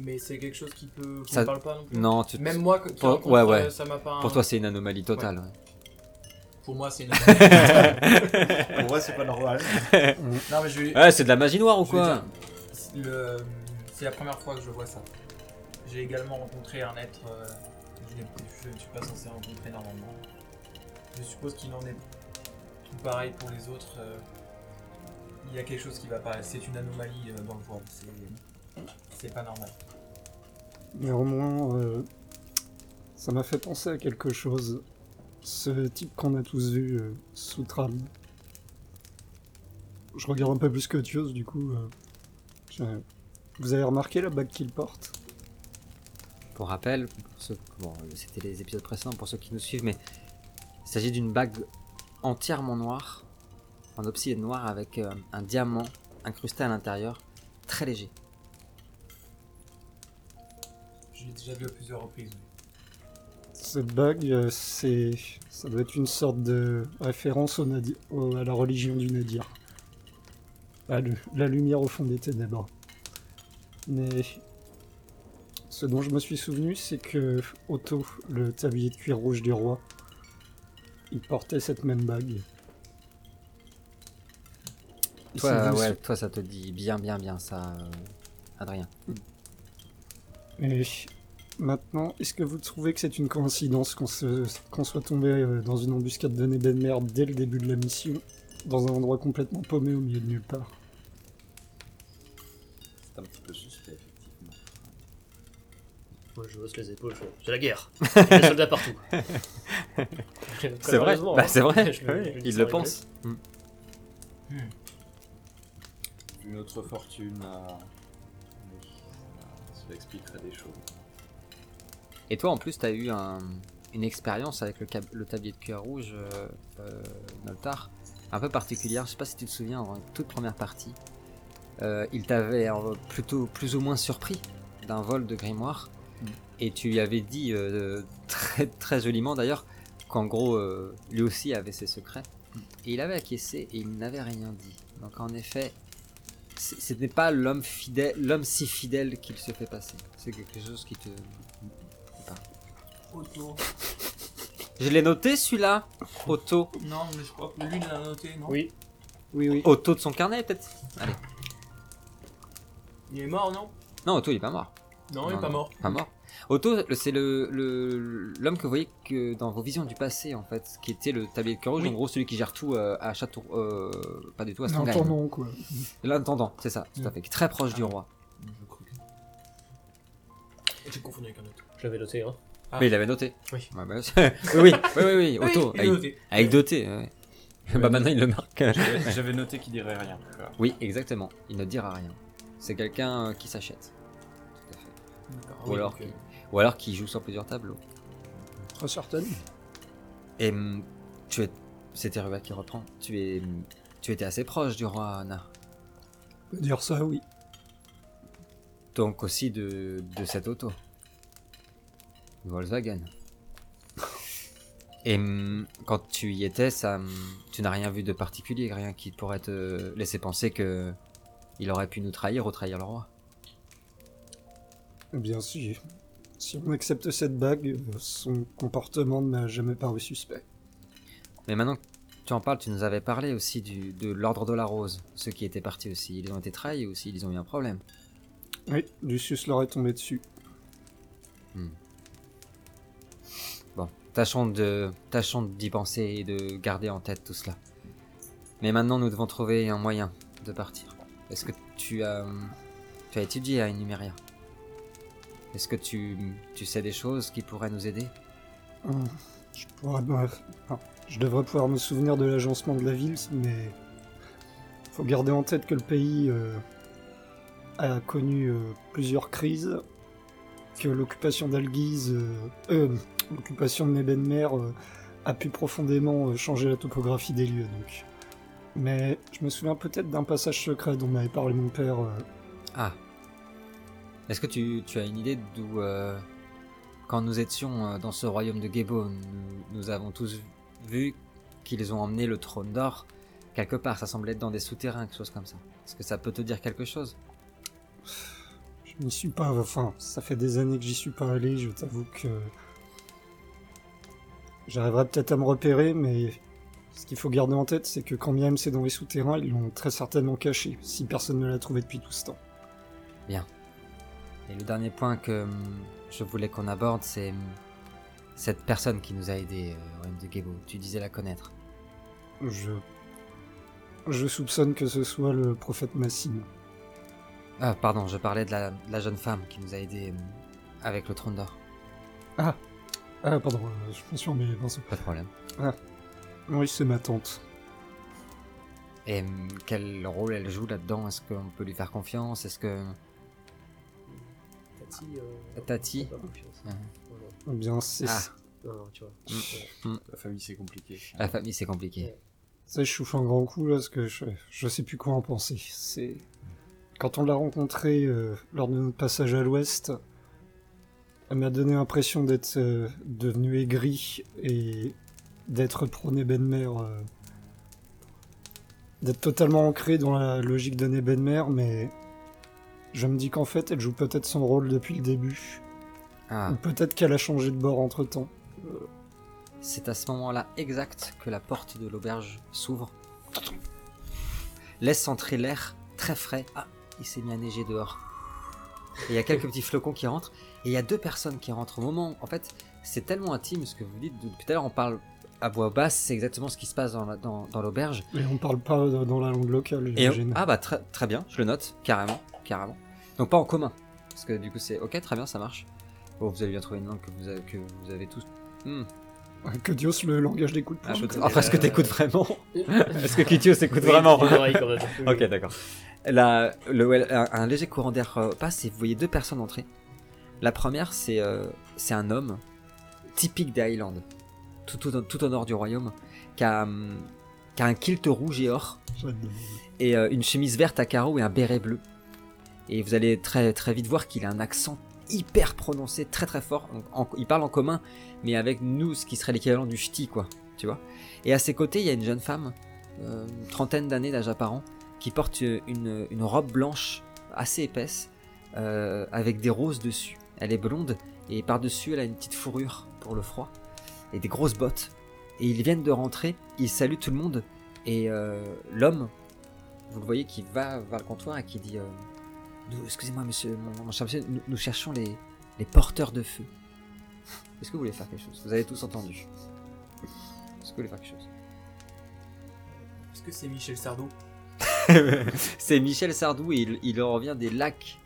Mais c'est quelque chose qui peut. qui Ça- ne parle pas non plus. Non, tu, Même moi, qui Pour- ouais, ouais. ça m'a pas. pour toi, c'est une anomalie totale. ouais. Pour moi, c'est une. Pour moi, c'est pas normal. non, mais je vais. Ouais, c'est de la magie noire ou quoi dire, le- C'est la première fois que je vois ça. J'ai également rencontré un être. euh, je, n'ai- je ne suis pas censé rencontrer normalement. Je suppose qu'il en est tout pareil pour les autres. euh, il y a quelque chose qui va pas. C'est une anomalie euh, dans le voile. C'est. Pas normal. Néanmoins, euh, ça m'a fait penser à quelque chose. ce type qu'on a tous vu sous trame. Je regarde un peu plus que chose, du coup. Vous avez remarqué la bague qu'il porte? Pour rappel, pour ceux- bon, c'était les épisodes précédents pour ceux qui nous suivent, mais il s'agit d'une bague entièrement noire, en obsidienne noire avec euh, un diamant incrusté à l'intérieur, très léger. Je l'ai déjà vu à plusieurs reprises. Cette bague, euh, c'est, ça doit être une sorte de référence au Nadi- au- à la religion du Nadir. Ah, le- la lumière au fond des ténèbres. Mais ce dont je me suis souvenu, c'est que Otto, le tablier de cuir rouge du roi, il portait cette même bague. Et Toi, ouais, toi, ça te dit bien, bien, bien ça, euh, Adrien. Et maintenant, est-ce que vous trouvez que c'est une coïncidence qu'on se- qu'on soit tombé euh, dans une embuscade de Nebenmer dès le début de la mission, dans un endroit complètement paumé au milieu de nulle part? C'est un petit peu. Moi, je hausse les épaules, je fais, j'ai la guerre. Il y a des soldats partout. C'est vrai, bah, c'est vrai, Je le- je le dis il sans le rigoler. pense. Mm. Vu notre fortune, ça, ça expliquerait des choses. Et toi, en plus, tu as eu un- une expérience avec le, cab- le tablier de cuir rouge, euh, euh, Noltar, un peu particulière. Je sais pas si tu te souviens, en toute première partie, euh, il t'avait euh, plutôt plus ou moins surpris d'un vol de grimoire. Et tu lui avais dit, euh, très, très joliment d'ailleurs, qu'en gros, euh, lui aussi avait ses secrets. Et il avait acquiescé et il n'avait rien dit. Donc en effet, ce n'est pas l'homme fidèle, l'homme si fidèle qu'il se fait passer. C'est quelque chose qui te Auto. Je l'ai noté celui-là. Otto. Non, mais je crois que lui l'a noté, non? Oui, Oui, oui. Otto de son carnet peut-être? Allez. Il est mort, non? Non, Otto il est pas mort. Non, il est pas mort. Pas mort. Otto, c'est le le- l'homme que vous voyez que dans vos visions du passé en fait, qui était le tablier de cœur rouge, Oui. en gros celui qui gère tout euh, à Château, euh, pas du tout à Stonehenge. L'intendant, quoi. L'intendant, c'est ça, tout à Mm. fait, qui est très proche du Ah. roi. Je crois que- J'ai confondu avec un autre. je l'avais noté. Hein. Ah. Mais il avait noté. Oui. Ouais, bah, oui, oui, oui, oui, oui, Otto, Oui, avec, avec doté. ouais. bah maintenant il le marque. J'avais noté qu'il dirait rien. oui, exactement. Il ne dira rien. C'est quelqu'un euh, qui s'achète. Tout à fait. D'accord, Ou oui, alors euh, Ou alors qui joue sur plusieurs tableaux. Très certaine. Et hum, tu es, c'est Teruba qui reprend. Tu es, hum, tu étais assez proche du roi Anna. On peut dire ça, oui. Donc aussi de, de cette auto. Volkswagen. Et hum, quand tu y étais, ça, tu n'as rien vu de particulier, rien qui pourrait te laisser penser que il aurait pu nous trahir ou trahir le roi. Bien si. Si on accepte cette bague, son comportement ne m'a jamais paru suspect. Mais maintenant que tu en parles, tu nous avais parlé aussi du, de l'ordre de la rose, ceux qui étaient partis aussi. Ils ont été trahis aussi, ils ont eu un problème. Oui, Lucius leur est tombé dessus. Bon, tâchons de, tâchons d'y penser et de garder en tête tout cela. Mais maintenant, nous devons trouver un moyen de partir. Est-ce que tu as, tu as étudié à Numéria Est-ce que tu, tu sais des choses qui pourraient nous aider? Hum, Je, pourrais, je devrais pouvoir me souvenir de l'agencement de la ville, mais faut garder en tête que le pays euh, a connu euh, plusieurs crises, que l'occupation d'Alguise, euh, l'occupation de Nebenmer a pu profondément changer la topographie des lieux. Donc. Mais je me souviens peut-être d'un passage secret dont m'avait parlé mon père. Ah. Est-ce que tu, tu as une idée d'où, euh, quand nous étions euh, dans ce royaume de Gebo, nous, nous avons tous vu qu'ils ont emmené le trône d'or quelque part? Ça semblait être dans des souterrains, quelque chose comme ça. Est-ce que ça peut te dire quelque chose? Je n'y suis pas, enfin, ça fait des années que j'y suis pas allé, je t'avoue que. J'arriverai peut-être à me repérer, mais ce qu'il faut garder en tête, c'est que quand bien même c'est dans les souterrains, ils l'ont très certainement caché, si personne ne l'a trouvé depuis tout ce temps. Et le dernier point que hum, je voulais qu'on aborde, c'est hum, cette personne qui nous a aidés euh, au royaume de Gebo. Tu disais la connaître. Je. Je soupçonne que ce soit le prophète Massime. Ah, pardon, je parlais de la, de la jeune femme qui nous a aidés avec le trône d'or. Ah Ah, pardon, euh, je me suis emmêlé, Vincent. Pas de problème. Oui, c'est ma tante. Et quel rôle elle joue là-dedans? Est-ce qu'on peut lui faire confiance? Est-ce que Tati. euh, Tati non. Eh bien, c'est Ah. ça. Non, non, tu vois. Mm. Ouais. La famille, c'est compliqué. la famille c'est compliqué Ça, je souffle un grand coup là, parce que je, je sais plus quoi en penser. C'est quand on l'a rencontrée euh, lors de notre passage à l'ouest, elle m'a donné l'impression d'être euh, devenue aigrie et d'être pro Nebenmer, euh, d'être totalement ancrée dans la logique de Nebenmer, mais je me dis qu'en fait, elle joue peut-être son rôle depuis le début, Ah, ou peut-être qu'elle a changé de bord entre temps. c'est à ce moment-là exact que la porte de l'auberge s'ouvre. Laisse entrer l'air très frais. Ah, il s'est mis à neiger dehors. Et il y a quelques petits flocons qui rentrent. Et il y a deux personnes qui rentrent au moment. En fait, c'est tellement intime ce que vous dites. Depuis tout à l'heure, on parle à voix basse. C'est exactement ce qui se passe dans la- dans- dans l'auberge. Et on parle pas euh, dans la langue locale, Et j'imagine. ah bah très, très bien, je le note, carrément, carrément. Donc pas en commun, parce que du coup c'est ok, très bien, ça marche. Bon, vous avez bien trouvé une langue que vous avez, que vous avez tous. Hmm. Que Dios le langage de Ah, Enfin, est-ce que t'écoutes vraiment Est-ce que Kitios écoute vraiment Oui, Ok, d'accord. Là, le, un, un léger courant d'air euh, passe et vous voyez deux personnes entrer. La première, c'est euh, c'est un homme typique des Highlands, tout, tout, au- tout au nord du royaume, qui a, hum, qui a un kilt rouge et or, J'adore. et euh, une chemise verte à carreaux et un béret bleu. Et vous allez très, très vite voir qu'il a un accent hyper prononcé, très très fort. Il parle en commun, mais avec nous, ce qui serait l'équivalent du ch'ti, quoi. Tu vois Et à ses côtés, il y a une jeune femme, euh, une trentaine d'années d'âge apparent, qui porte une, une robe blanche assez épaisse, euh, avec des roses dessus. Elle est blonde, et par-dessus, elle a une petite fourrure pour le froid, et des grosses bottes. Et ils viennent de rentrer, ils saluent tout le monde, et euh, l'homme, vous le voyez, qui va vers le comptoir et qui dit euh, Nous- Excusez-moi, monsieur, mon, mon cher monsieur, nous, nous cherchons les, les porteurs de feu. Est-ce que vous voulez faire quelque chose? Vous avez tous entendu. Est-ce que vous voulez faire quelque chose? Est-ce que c'est Michel Sardou? C'est Michel Sardou et il, il revient des lacs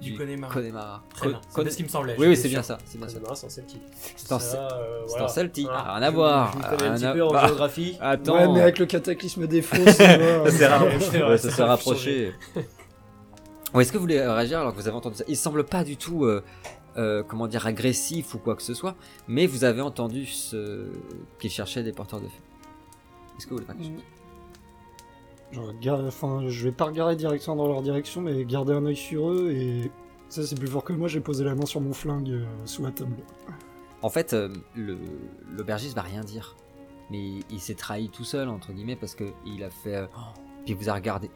du Connemara Connemara. Très bien, c'est bien ce qui me semblait. Oui, oui, c'est bien ça. C'est bien ça. Connemara, c'est en celtique. C'est en, Ça, euh, en celtique. Voilà. Rien à voir. Je me connais un petit peu en Bah, géographie. Attends. Ouais, mais avec le cataclysme des Ouais, c'est ouais, ça ça s'est rapproché. Est-ce que vous voulez réagir alors que vous avez entendu ça? Il semble pas du tout, euh, euh, comment dire, agressif ou quoi que ce soit, mais vous avez entendu ce... qu'il cherchait des porteurs de feu. Est-ce que vous voulez quelque chose? Je, regarde- enfin, je vais pas regarder directement dans leur direction, mais garder un œil sur eux et. Ça, c'est plus fort que moi, j'ai posé la main sur mon flingue euh, sous la table. En fait, euh, l'aubergiste va rien dire, mais il, il s'est trahi tout seul entre guillemets parce que il a fait, euh, Oh puis il vous a regardé,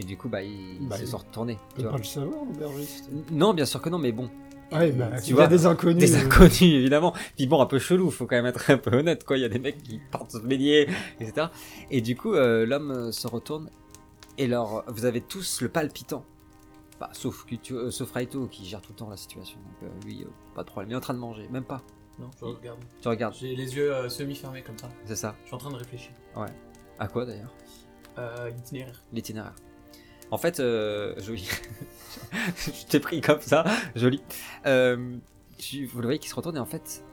et du coup bah il, Bah, se il sont retournés. Tu tu peux pas le savoir, l'aubergiste. Non, bien sûr que non, mais bon. Ouais, bah, tu il y vois, a des inconnus. Des euh, inconnus, évidemment. Puis bon, un peu chelou, faut quand même être un peu honnête, quoi. Il y a des mecs qui partent se baigner, etc. Et du coup, euh, l'homme euh, se retourne, et alors, vous avez tous le palpitant. Bah, sauf, euh, sauf Raito, qui gère tout le temps la situation. Donc, euh, lui, euh, pas de problème. Il est en train de manger, même pas. Non, je regarde. Tu regardes, J'ai les yeux euh, semi-fermés comme ça. c'est ça. Je suis en train de réfléchir. À quoi d'ailleurs? Euh, L'itinéraire. L'itinéraire. En fait, euh, joli. je t'ai pris comme ça, joli. Euh, tu, vous le voyez qui se retourne et en fait,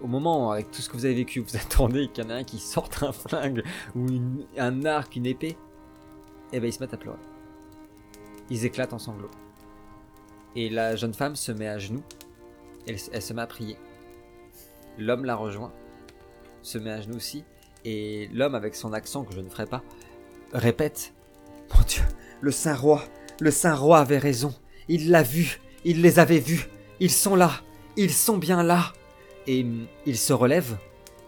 au moment, avec tout ce que vous avez vécu, vous attendez qu'il y en a un qui sorte un flingue ou une- un arc, une épée, et ben ils se mettent à pleurer. Ils éclatent en sanglots. Et la jeune femme se met à genoux, elle, elle se met à prier. L'homme la rejoint, se met à genoux aussi, et l'homme avec son accent que je ne ferai pas, répète Mon Dieu, le Saint Roi, le Saint Roi avait raison. Il l'a vu, il les avait vus. Ils sont là, ils sont bien là. Et hum, il se relève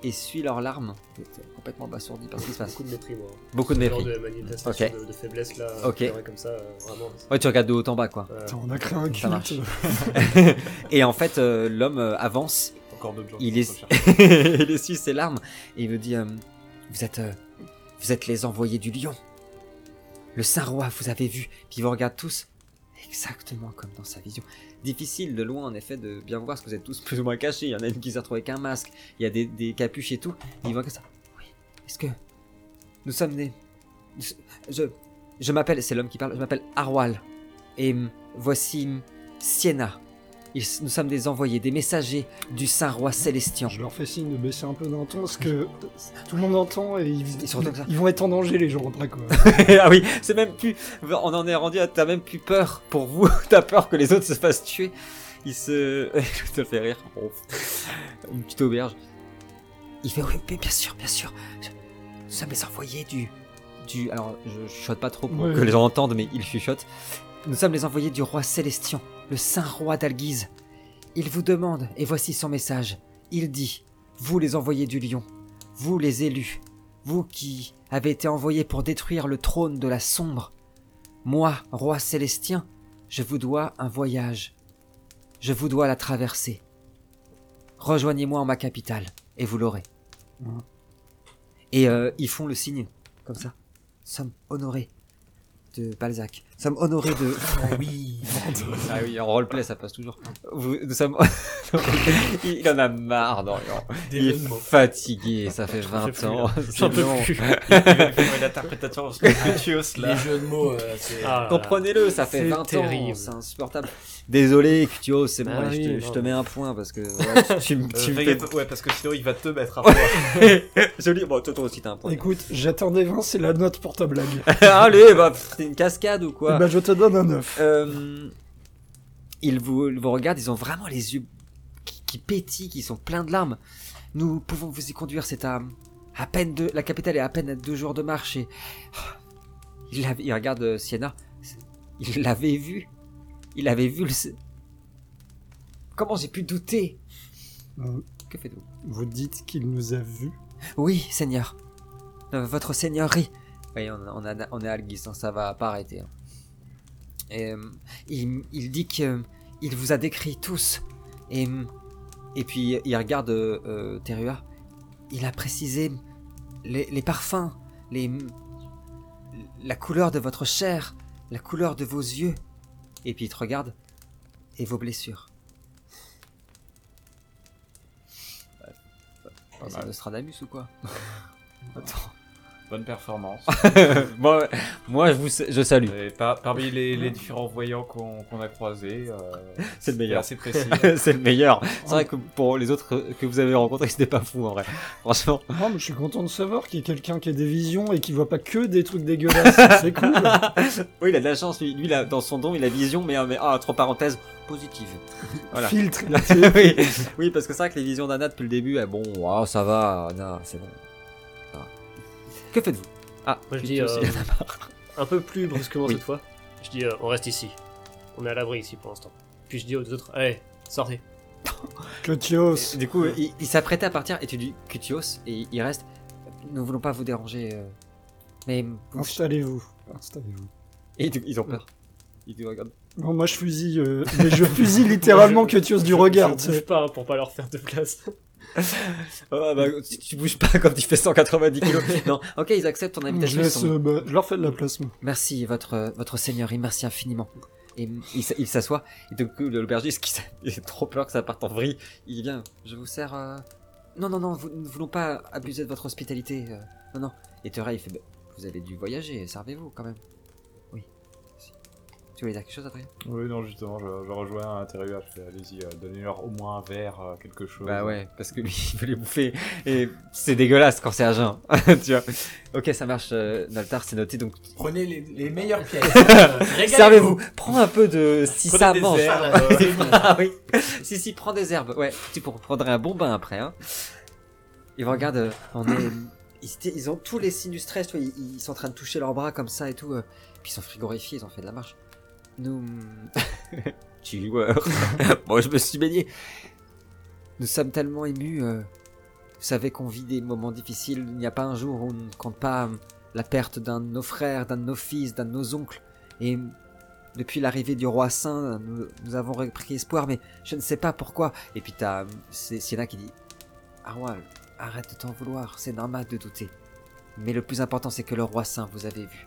et suit leurs larmes. Il est complètement abasourdi par ce qui se passe. Beaucoup de mépris, moi. Beaucoup de mépris. genre de manifestation de, de faiblesse là, Ok. pleurer comme ça, euh, vraiment. c'est- Ouais, tu regardes de haut en bas, quoi. euh, on a créé un culte. et en fait, euh, l'homme euh, avance Encore gens il, qui es... sont recherchés. il essuie ses larmes et il me dit euh, vous êtes euh, vous êtes les envoyés du lion le saint roi vous avez vu puis vous regardent tous exactement comme dans sa vision. Difficile de loin en effet de bien voir parce que vous êtes tous plus ou moins cachés. Il y en a une qui s'est retrouvée avec un masque il y a des, capuches et tout ils voient comme ça. Oui est-ce que nous sommes des je je m'appelle c'est l'homme qui parle je m'appelle Arwal et voici Sienna Ils- nous sommes des envoyés, des messagers du Saint Roi Célestien. Je leur fais signe de baisser un peu d'un ton parce que tout le monde entend et ils, Ils sont ils vont être en danger les gens après quoi. ah oui, c'est même plus. On en est rendu à. T'as même plus peur pour vous. T'as peur que les autres se fassent tuer. Il se. Je te fais rire. Une petite auberge. Il fait oui, mais bien sûr, bien sûr. Nous sommes les envoyés du. du. Alors, je chuchote pas trop pour Ouais. que les gens entendent, mais il chuchote. Nous sommes les envoyés du roi Célestien, le saint roi d'Alguise. Il vous demande, et voici son message. Il dit Vous les envoyés du lion, vous les élus, vous qui avez été envoyés pour détruire le trône de la sombre, moi, roi célestien, je vous dois un voyage. Je vous dois la traversée. Rejoignez-moi en ma capitale, et vous l'aurez. Ouais. Et euh, ils font le signe, comme ça. Sommes honorés de Balzac. Sommes honorés de... oui. Ah oui, en roleplay, ça passe toujours. Vous, nous sommes... il en a marre, Dorian. Des Il est mots. fatigué, ça fait J'en 20 peux plus, ans. là. C'est J'en peux plus. une interprétation Cutios Les jeux de mots, euh, c'est. Ah là là. Comprenez-le, ça fait C'est 20 ans, terrible. c'est insupportable. Désolé, Cutio, c'est bon, Ah allez, je, te, je non. te mets un point parce que ouais, tu, tu me- tu Euh, me fais fais ouais, parce que sinon il va te mettre à froid. joli. Bon, toi, toi aussi t'as un point. Écoute, j'attendais 20, c'est la note pour ta blague. allez, bah, c'est une cascade ou quoi ben, je te donne un 9. Euh, Ils vous, ils vous regardent, ils ont vraiment les yeux qui, qui pétillent, qui sont pleins de larmes. Nous pouvons vous y conduire, c'est à, à peine deux, la capitale est à peine à deux jours de marche et il, l'avait- il regarde euh, Sienna, il l'avait vu, il avait vu le. Comment j'ai pu douter? Euh, Que faites-vous? Vous dites qu'il nous a vus. Oui, Seigneur, Euh, votre Seigneurie. Oui, on, on, a- on est à Algis, hein, ça va pas arrêter. hein. Et, euh, il, il dit que il vous a décrit tous. Et, et puis il regarde Terua. Il a précisé les, les parfums, les, la couleur de votre chair, la couleur de vos yeux. Et puis il te regarde. Et vos blessures. Pas C'est. Nostradamus ou quoi? Attends. Bonne performance. moi, moi, je vous, je salue. Et par- parmi les, les différents voyants qu'on qu'on a croisés, euh, C'est le meilleur. assez précis. c'est le meilleur. C'est vrai que pour les autres que vous avez rencontrés, c'était pas fou en vrai. Franchement. Non, mais je suis content de savoir qu'il y a quelqu'un qui a des visions et qui voit pas que des trucs dégueulasses. c'est cool. oui, il a de la chance. Lui, lui là, dans son don, il a vision, mais, mais ah, entre parenthèses, positive. Voilà. Filtre. oui, oui, parce que c'est vrai que les visions d'Anna depuis le début, eh, bon, wow, ça va, Anna, c'est bon. Que faites-vous? Ah, Moi, je dis, aussi, euh. Un peu plus brusquement Oui. cette fois. Je dis, euh, on reste ici. On est à l'abri ici pour l'instant. Puis je dis aux autres, allez, sortez. Clotios. Du coup, il, il s'apprêtait à partir et tu dis Cutios et il reste. Nous ne voulons pas vous déranger, euh, mais vous- Installez-vous. Installez-vous. et ils, ils ont peur. Ils te regardent. Non, moi je fusille, euh, mais je fusille littéralement Clotios du regard. Je tu bouge sais. pas hein, pour pas leur faire de place. Ah bah, si tu bouges pas quand il fait 190 kilos. non, ok, ils acceptent ton Je, invitation. laisse, sont- euh, bah, je leur fais de la place. moi. Merci, votre, votre seigneurie, merci infiniment. Et il, s'assoit, et du coup, l'aubergiste, qui il a trop peur que ça parte en vrille, il vient, je vous sers. euh, Non, non, non, vous- nous ne voulons pas abuser de votre hospitalité. euh, Non, non. Et Thera, il fait Bah, Vous avez dû voyager, servez-vous quand même. Tu voulais dire quelque chose, Adrien? Oui, non, justement, je, je rejoins Intérieur. Je fais, allez-y, euh, donnez-leur au moins un verre, euh, quelque chose. Bah ouais, parce que lui, il veut les bouffer. Et c'est dégueulasse quand c'est à jeun. tu vois. Ok, ça marche, euh, Naltar, c'est noté. Donc, Prenez les, les meilleures pièces. Euh, servez-vous. Prends un peu de. Si Prenez ça des mange. herbes, ah oui. Si, si, prends des herbes. Ouais, tu pour- prendrais un bon bain après. Hein. Regardent, euh, on est. Ils, ils ont tous les signes du stress, tu vois, ils, ils sont en train de toucher leurs bras comme ça et tout. euh, puis ils sont frigorifiés, ils ont fait de la marche. Nous. tu. Moi, je me suis baigné. Nous sommes tellement émus. euh, vous savez qu'on vit des moments difficiles. Il n'y a pas un jour où on ne compte pas euh, la perte d'un de nos frères, d'un de nos fils, d'un de nos oncles. Et depuis l'arrivée du roi saint, nous, nous avons repris espoir, mais je ne sais pas pourquoi. Et puis t'as c'est Sienna qui dit Arwal, arrête de t'en vouloir, c'est normal de douter. Mais le plus important, c'est que le roi saint vous avait vu.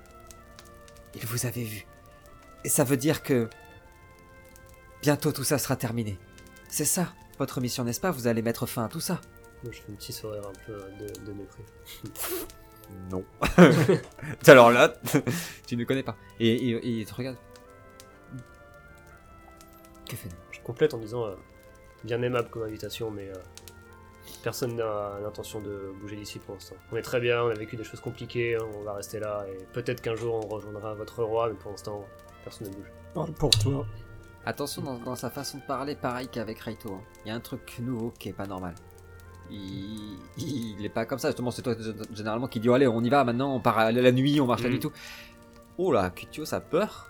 Il vous avait vu. Et ça veut dire que bientôt tout ça sera terminé. C'est ça, votre mission, n'est-ce pas? Vous allez mettre fin à tout ça. Moi, je fais un petit sourire un peu de, de mépris. Non. Alors là, tu ne connais pas. Et, et, et il te regarde. Que Je complète en disant euh, bien aimable comme invitation, mais euh, personne n'a l'intention de bouger d'ici pour l'instant. On est très bien, on a vécu des choses compliquées, hein, on va rester là et peut-être qu'un jour on rejoindra votre roi, mais pour l'instant personne ne bouge. Parle pour toi. Attention dans, dans sa façon de parler, pareil qu'avec Raito. hein. Il y a un truc nouveau qui est pas normal. Il, il est pas comme ça, justement, c'est toi généralement qui dit oh, allez, on y va maintenant, on part à la nuit, on marche la nuit, tout. Oh là, Kutio, ça a peur.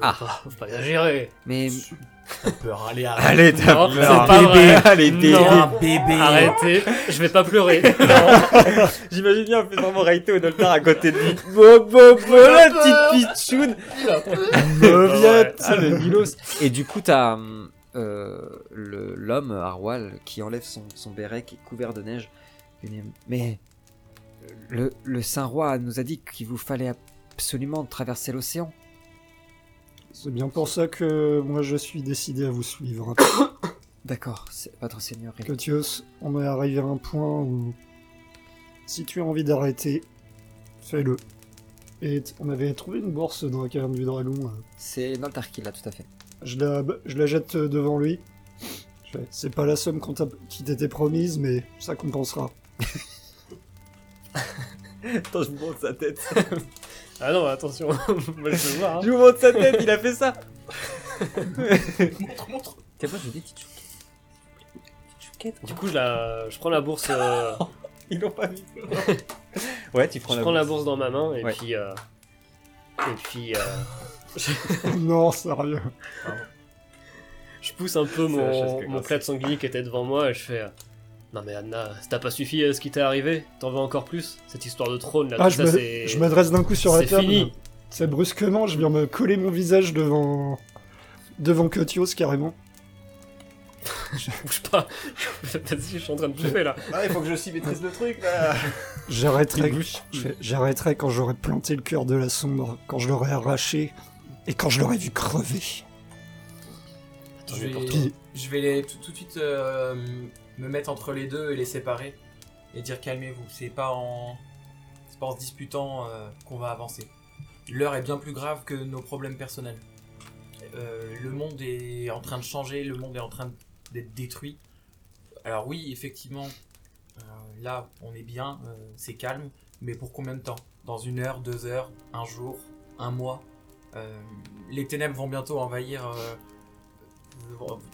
Ah. Faut pas, faut pas exagérer. Mais. T'as peur, allez, arrête. Allez, t'as Non, peur. c'est pas vrai. Allez, Non. t'es- un bébé. Arrêtez, je vais pas pleurer. Non. J'imagine bien, en fait, vraiment Raito et Noltar à côté de lui. Bo, bo, bo, la petite pitchoune. Mauviette. Ah, le Milos. Et du coup, t'as euh, le- l'homme, Arwal, qui enlève son, son béret qui est couvert de neige. Mais le, le Saint-Roi nous a dit qu'il vous fallait absolument traverser l'océan. C'est bien pour ça que moi je suis décidé à vous suivre. D'accord, c'est votre seigneur. Cotios, on est arrivé à un point où si tu as envie d'arrêter, fais-le. Et on avait trouvé une bourse dans la caverne du dragon. euh, C'est Noltar qui l'a, tout à fait. Je la, je la jette devant lui. C'est pas la somme qui t'était promise, mais ça compensera. Attends, je montre sa tête. Ah non, attention, moi je veux voir. hein. Je vous montre sa tête, il a fait ça. Montre, montre. Tiens, moi, je veux des petites chouquettes. Du coup, je, la... je prends la bourse, euh, Ils l'ont pas vu. ouais, tu prends je la prends la bourse. bourse dans ma main et Ouais. puis euh, et puis euh, non, sérieux. je pousse un peu C'est la chaise mon, qui est mon grasse. plat de sanglier qui était devant moi et je fais euh, non mais Anna, ça t'a pas suffi euh, ce qui t'est arrivé? T'en veux encore plus? Cette histoire de trône là, Ah, tout je c'est je m'adresse d'un coup sur la c'est table. fini. C'est brusquement, je viens me coller mon visage devant devant Cotios carrément. Bouge pas. Vas-y, je suis en train de bouffer là. Ah, il faut que je aussi maîtrise le truc là. J'arrêterai, je quand j'aurai planté le cœur de la sombre, quand je l'aurai arraché et quand je l'aurai vu crever. Je Attends, pour vais, je vais les, tout, tout de suite euh, me mettre entre les deux et les séparer et dire calmez-vous. C'est pas en, se disputant euh, qu'on va avancer. L'heure est bien plus grave que nos problèmes personnels. Euh, le monde est en train de changer, le monde est en train d'être détruit. Alors oui, effectivement, euh, là on est bien, c'est calme, mais pour combien de temps? Dans une heure, deux heures, un jour, un mois Les ténèbres vont bientôt envahir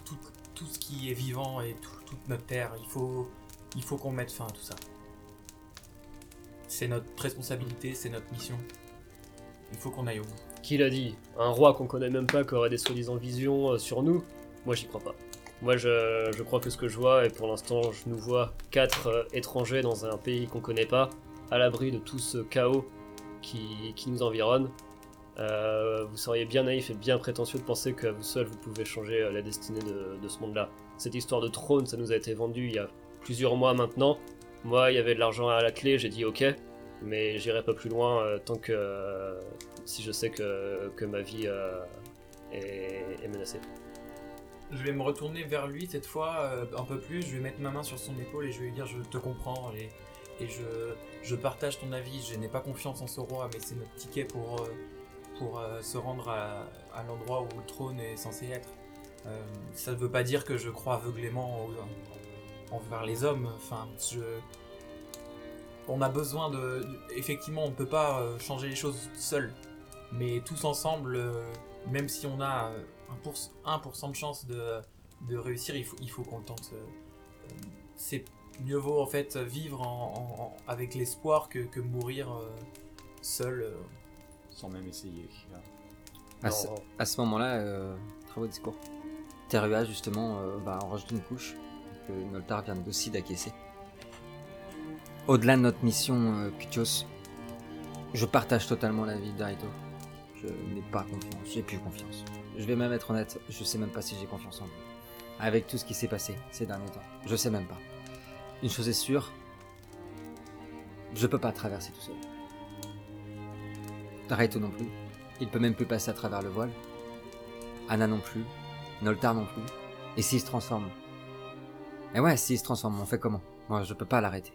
tout, tout ce qui est vivant et tout- toute notre terre. Il faut, il faut qu'on mette fin à tout ça. C'est notre responsabilité, c'est notre mission. Il faut qu'on aille au bout. Qui l'a dit? Un roi qu'on connaît même pas, qui aurait des soi-disant visions euh, sur nous? Moi, j'y crois pas. Moi, je, je crois que ce que je vois, et pour l'instant, je nous vois quatre euh, étrangers dans un pays qu'on connaît pas, à l'abri de tout ce chaos qui, qui nous environne. Euh, vous seriez bien naïf et bien prétentieux de penser qu'à vous seul, vous pouvez changer la destinée de, de ce monde-là. Cette histoire de trône, ça nous a été vendu il y a plusieurs mois maintenant. Moi, il y avait de l'argent à la clé, j'ai dit ok, mais j'irai pas plus loin euh, tant que euh, si je sais que, que ma vie euh, est, menacée. Je vais me retourner vers lui cette fois un peu plus. Je vais mettre ma main sur son épaule et je vais lui dire Je te comprends et, et je, je partage ton avis. Je n'ai pas confiance en ce roi, mais c'est notre ticket pour, pour se rendre à l'endroit où le trône est censé être. Euh, ça ne veut pas dire que je crois aveuglément envers les hommes. Enfin, je. On a besoin de. Effectivement, on ne peut pas euh, changer les choses seul. Mais tous ensemble, euh, même si on a euh, 1%, 1% de chance de, de réussir, il faut, il faut qu'on le tente. C'est mieux vaut en fait vivre en- en- en- avec l'espoir que, que mourir seul. Sans même essayer. À ce, moment-là, euh, très beau discours. Terua, justement, euh, bah, en rajoute une couche que Noltar vient aussi d'acquiescer. Au-delà de notre mission, euh, Kutios, je partage totalement l'avis d'Arito. Je n'ai pas confiance, j'ai plus confiance. Je vais même être honnête, je sais même pas si j'ai confiance en lui. Avec tout ce qui s'est passé ces derniers temps, je sais même pas. Une chose est sûre, je peux pas traverser tout seul. Arito non plus. Il peut même plus passer à travers le voile. Anna non plus. Noltar non plus. Et s'il se transforme? Mais ouais, s'il se transforme, on fait comment? Moi, je peux pas l'arrêter.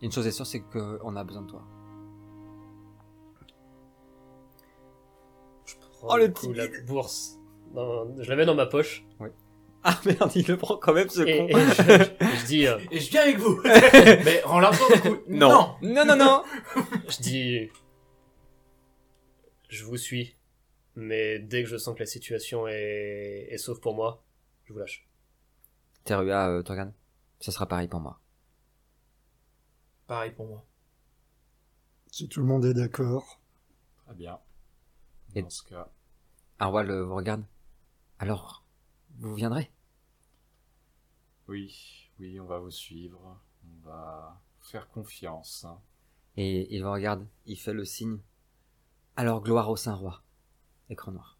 Une chose est sûre, c'est qu'on a besoin de toi. Je prends Oh, le coup, la bourse. dans- je la mets dans ma poche. Ah merde, il le prend quand même ce Et, con. et je, je dis, euh, Et je viens avec vous. Mais rends l'argent du coup. non. non, non, non. je dis, je vous suis, mais dès que je sens que la situation est, est sauve pour moi, je vous lâche. Terua, euh, Torgan, ça sera pareil pour moi. Pareil pour moi. Si tout le monde est d'accord. Très bien. Et- Dans ce cas, Arwal euh, vous regarde. Alors, vous viendrez? Oui, oui, on va vous suivre. On va faire confiance. hein. Et il vous regarde, il fait le signe. Alors gloire au Saint-Roi. Écran noir.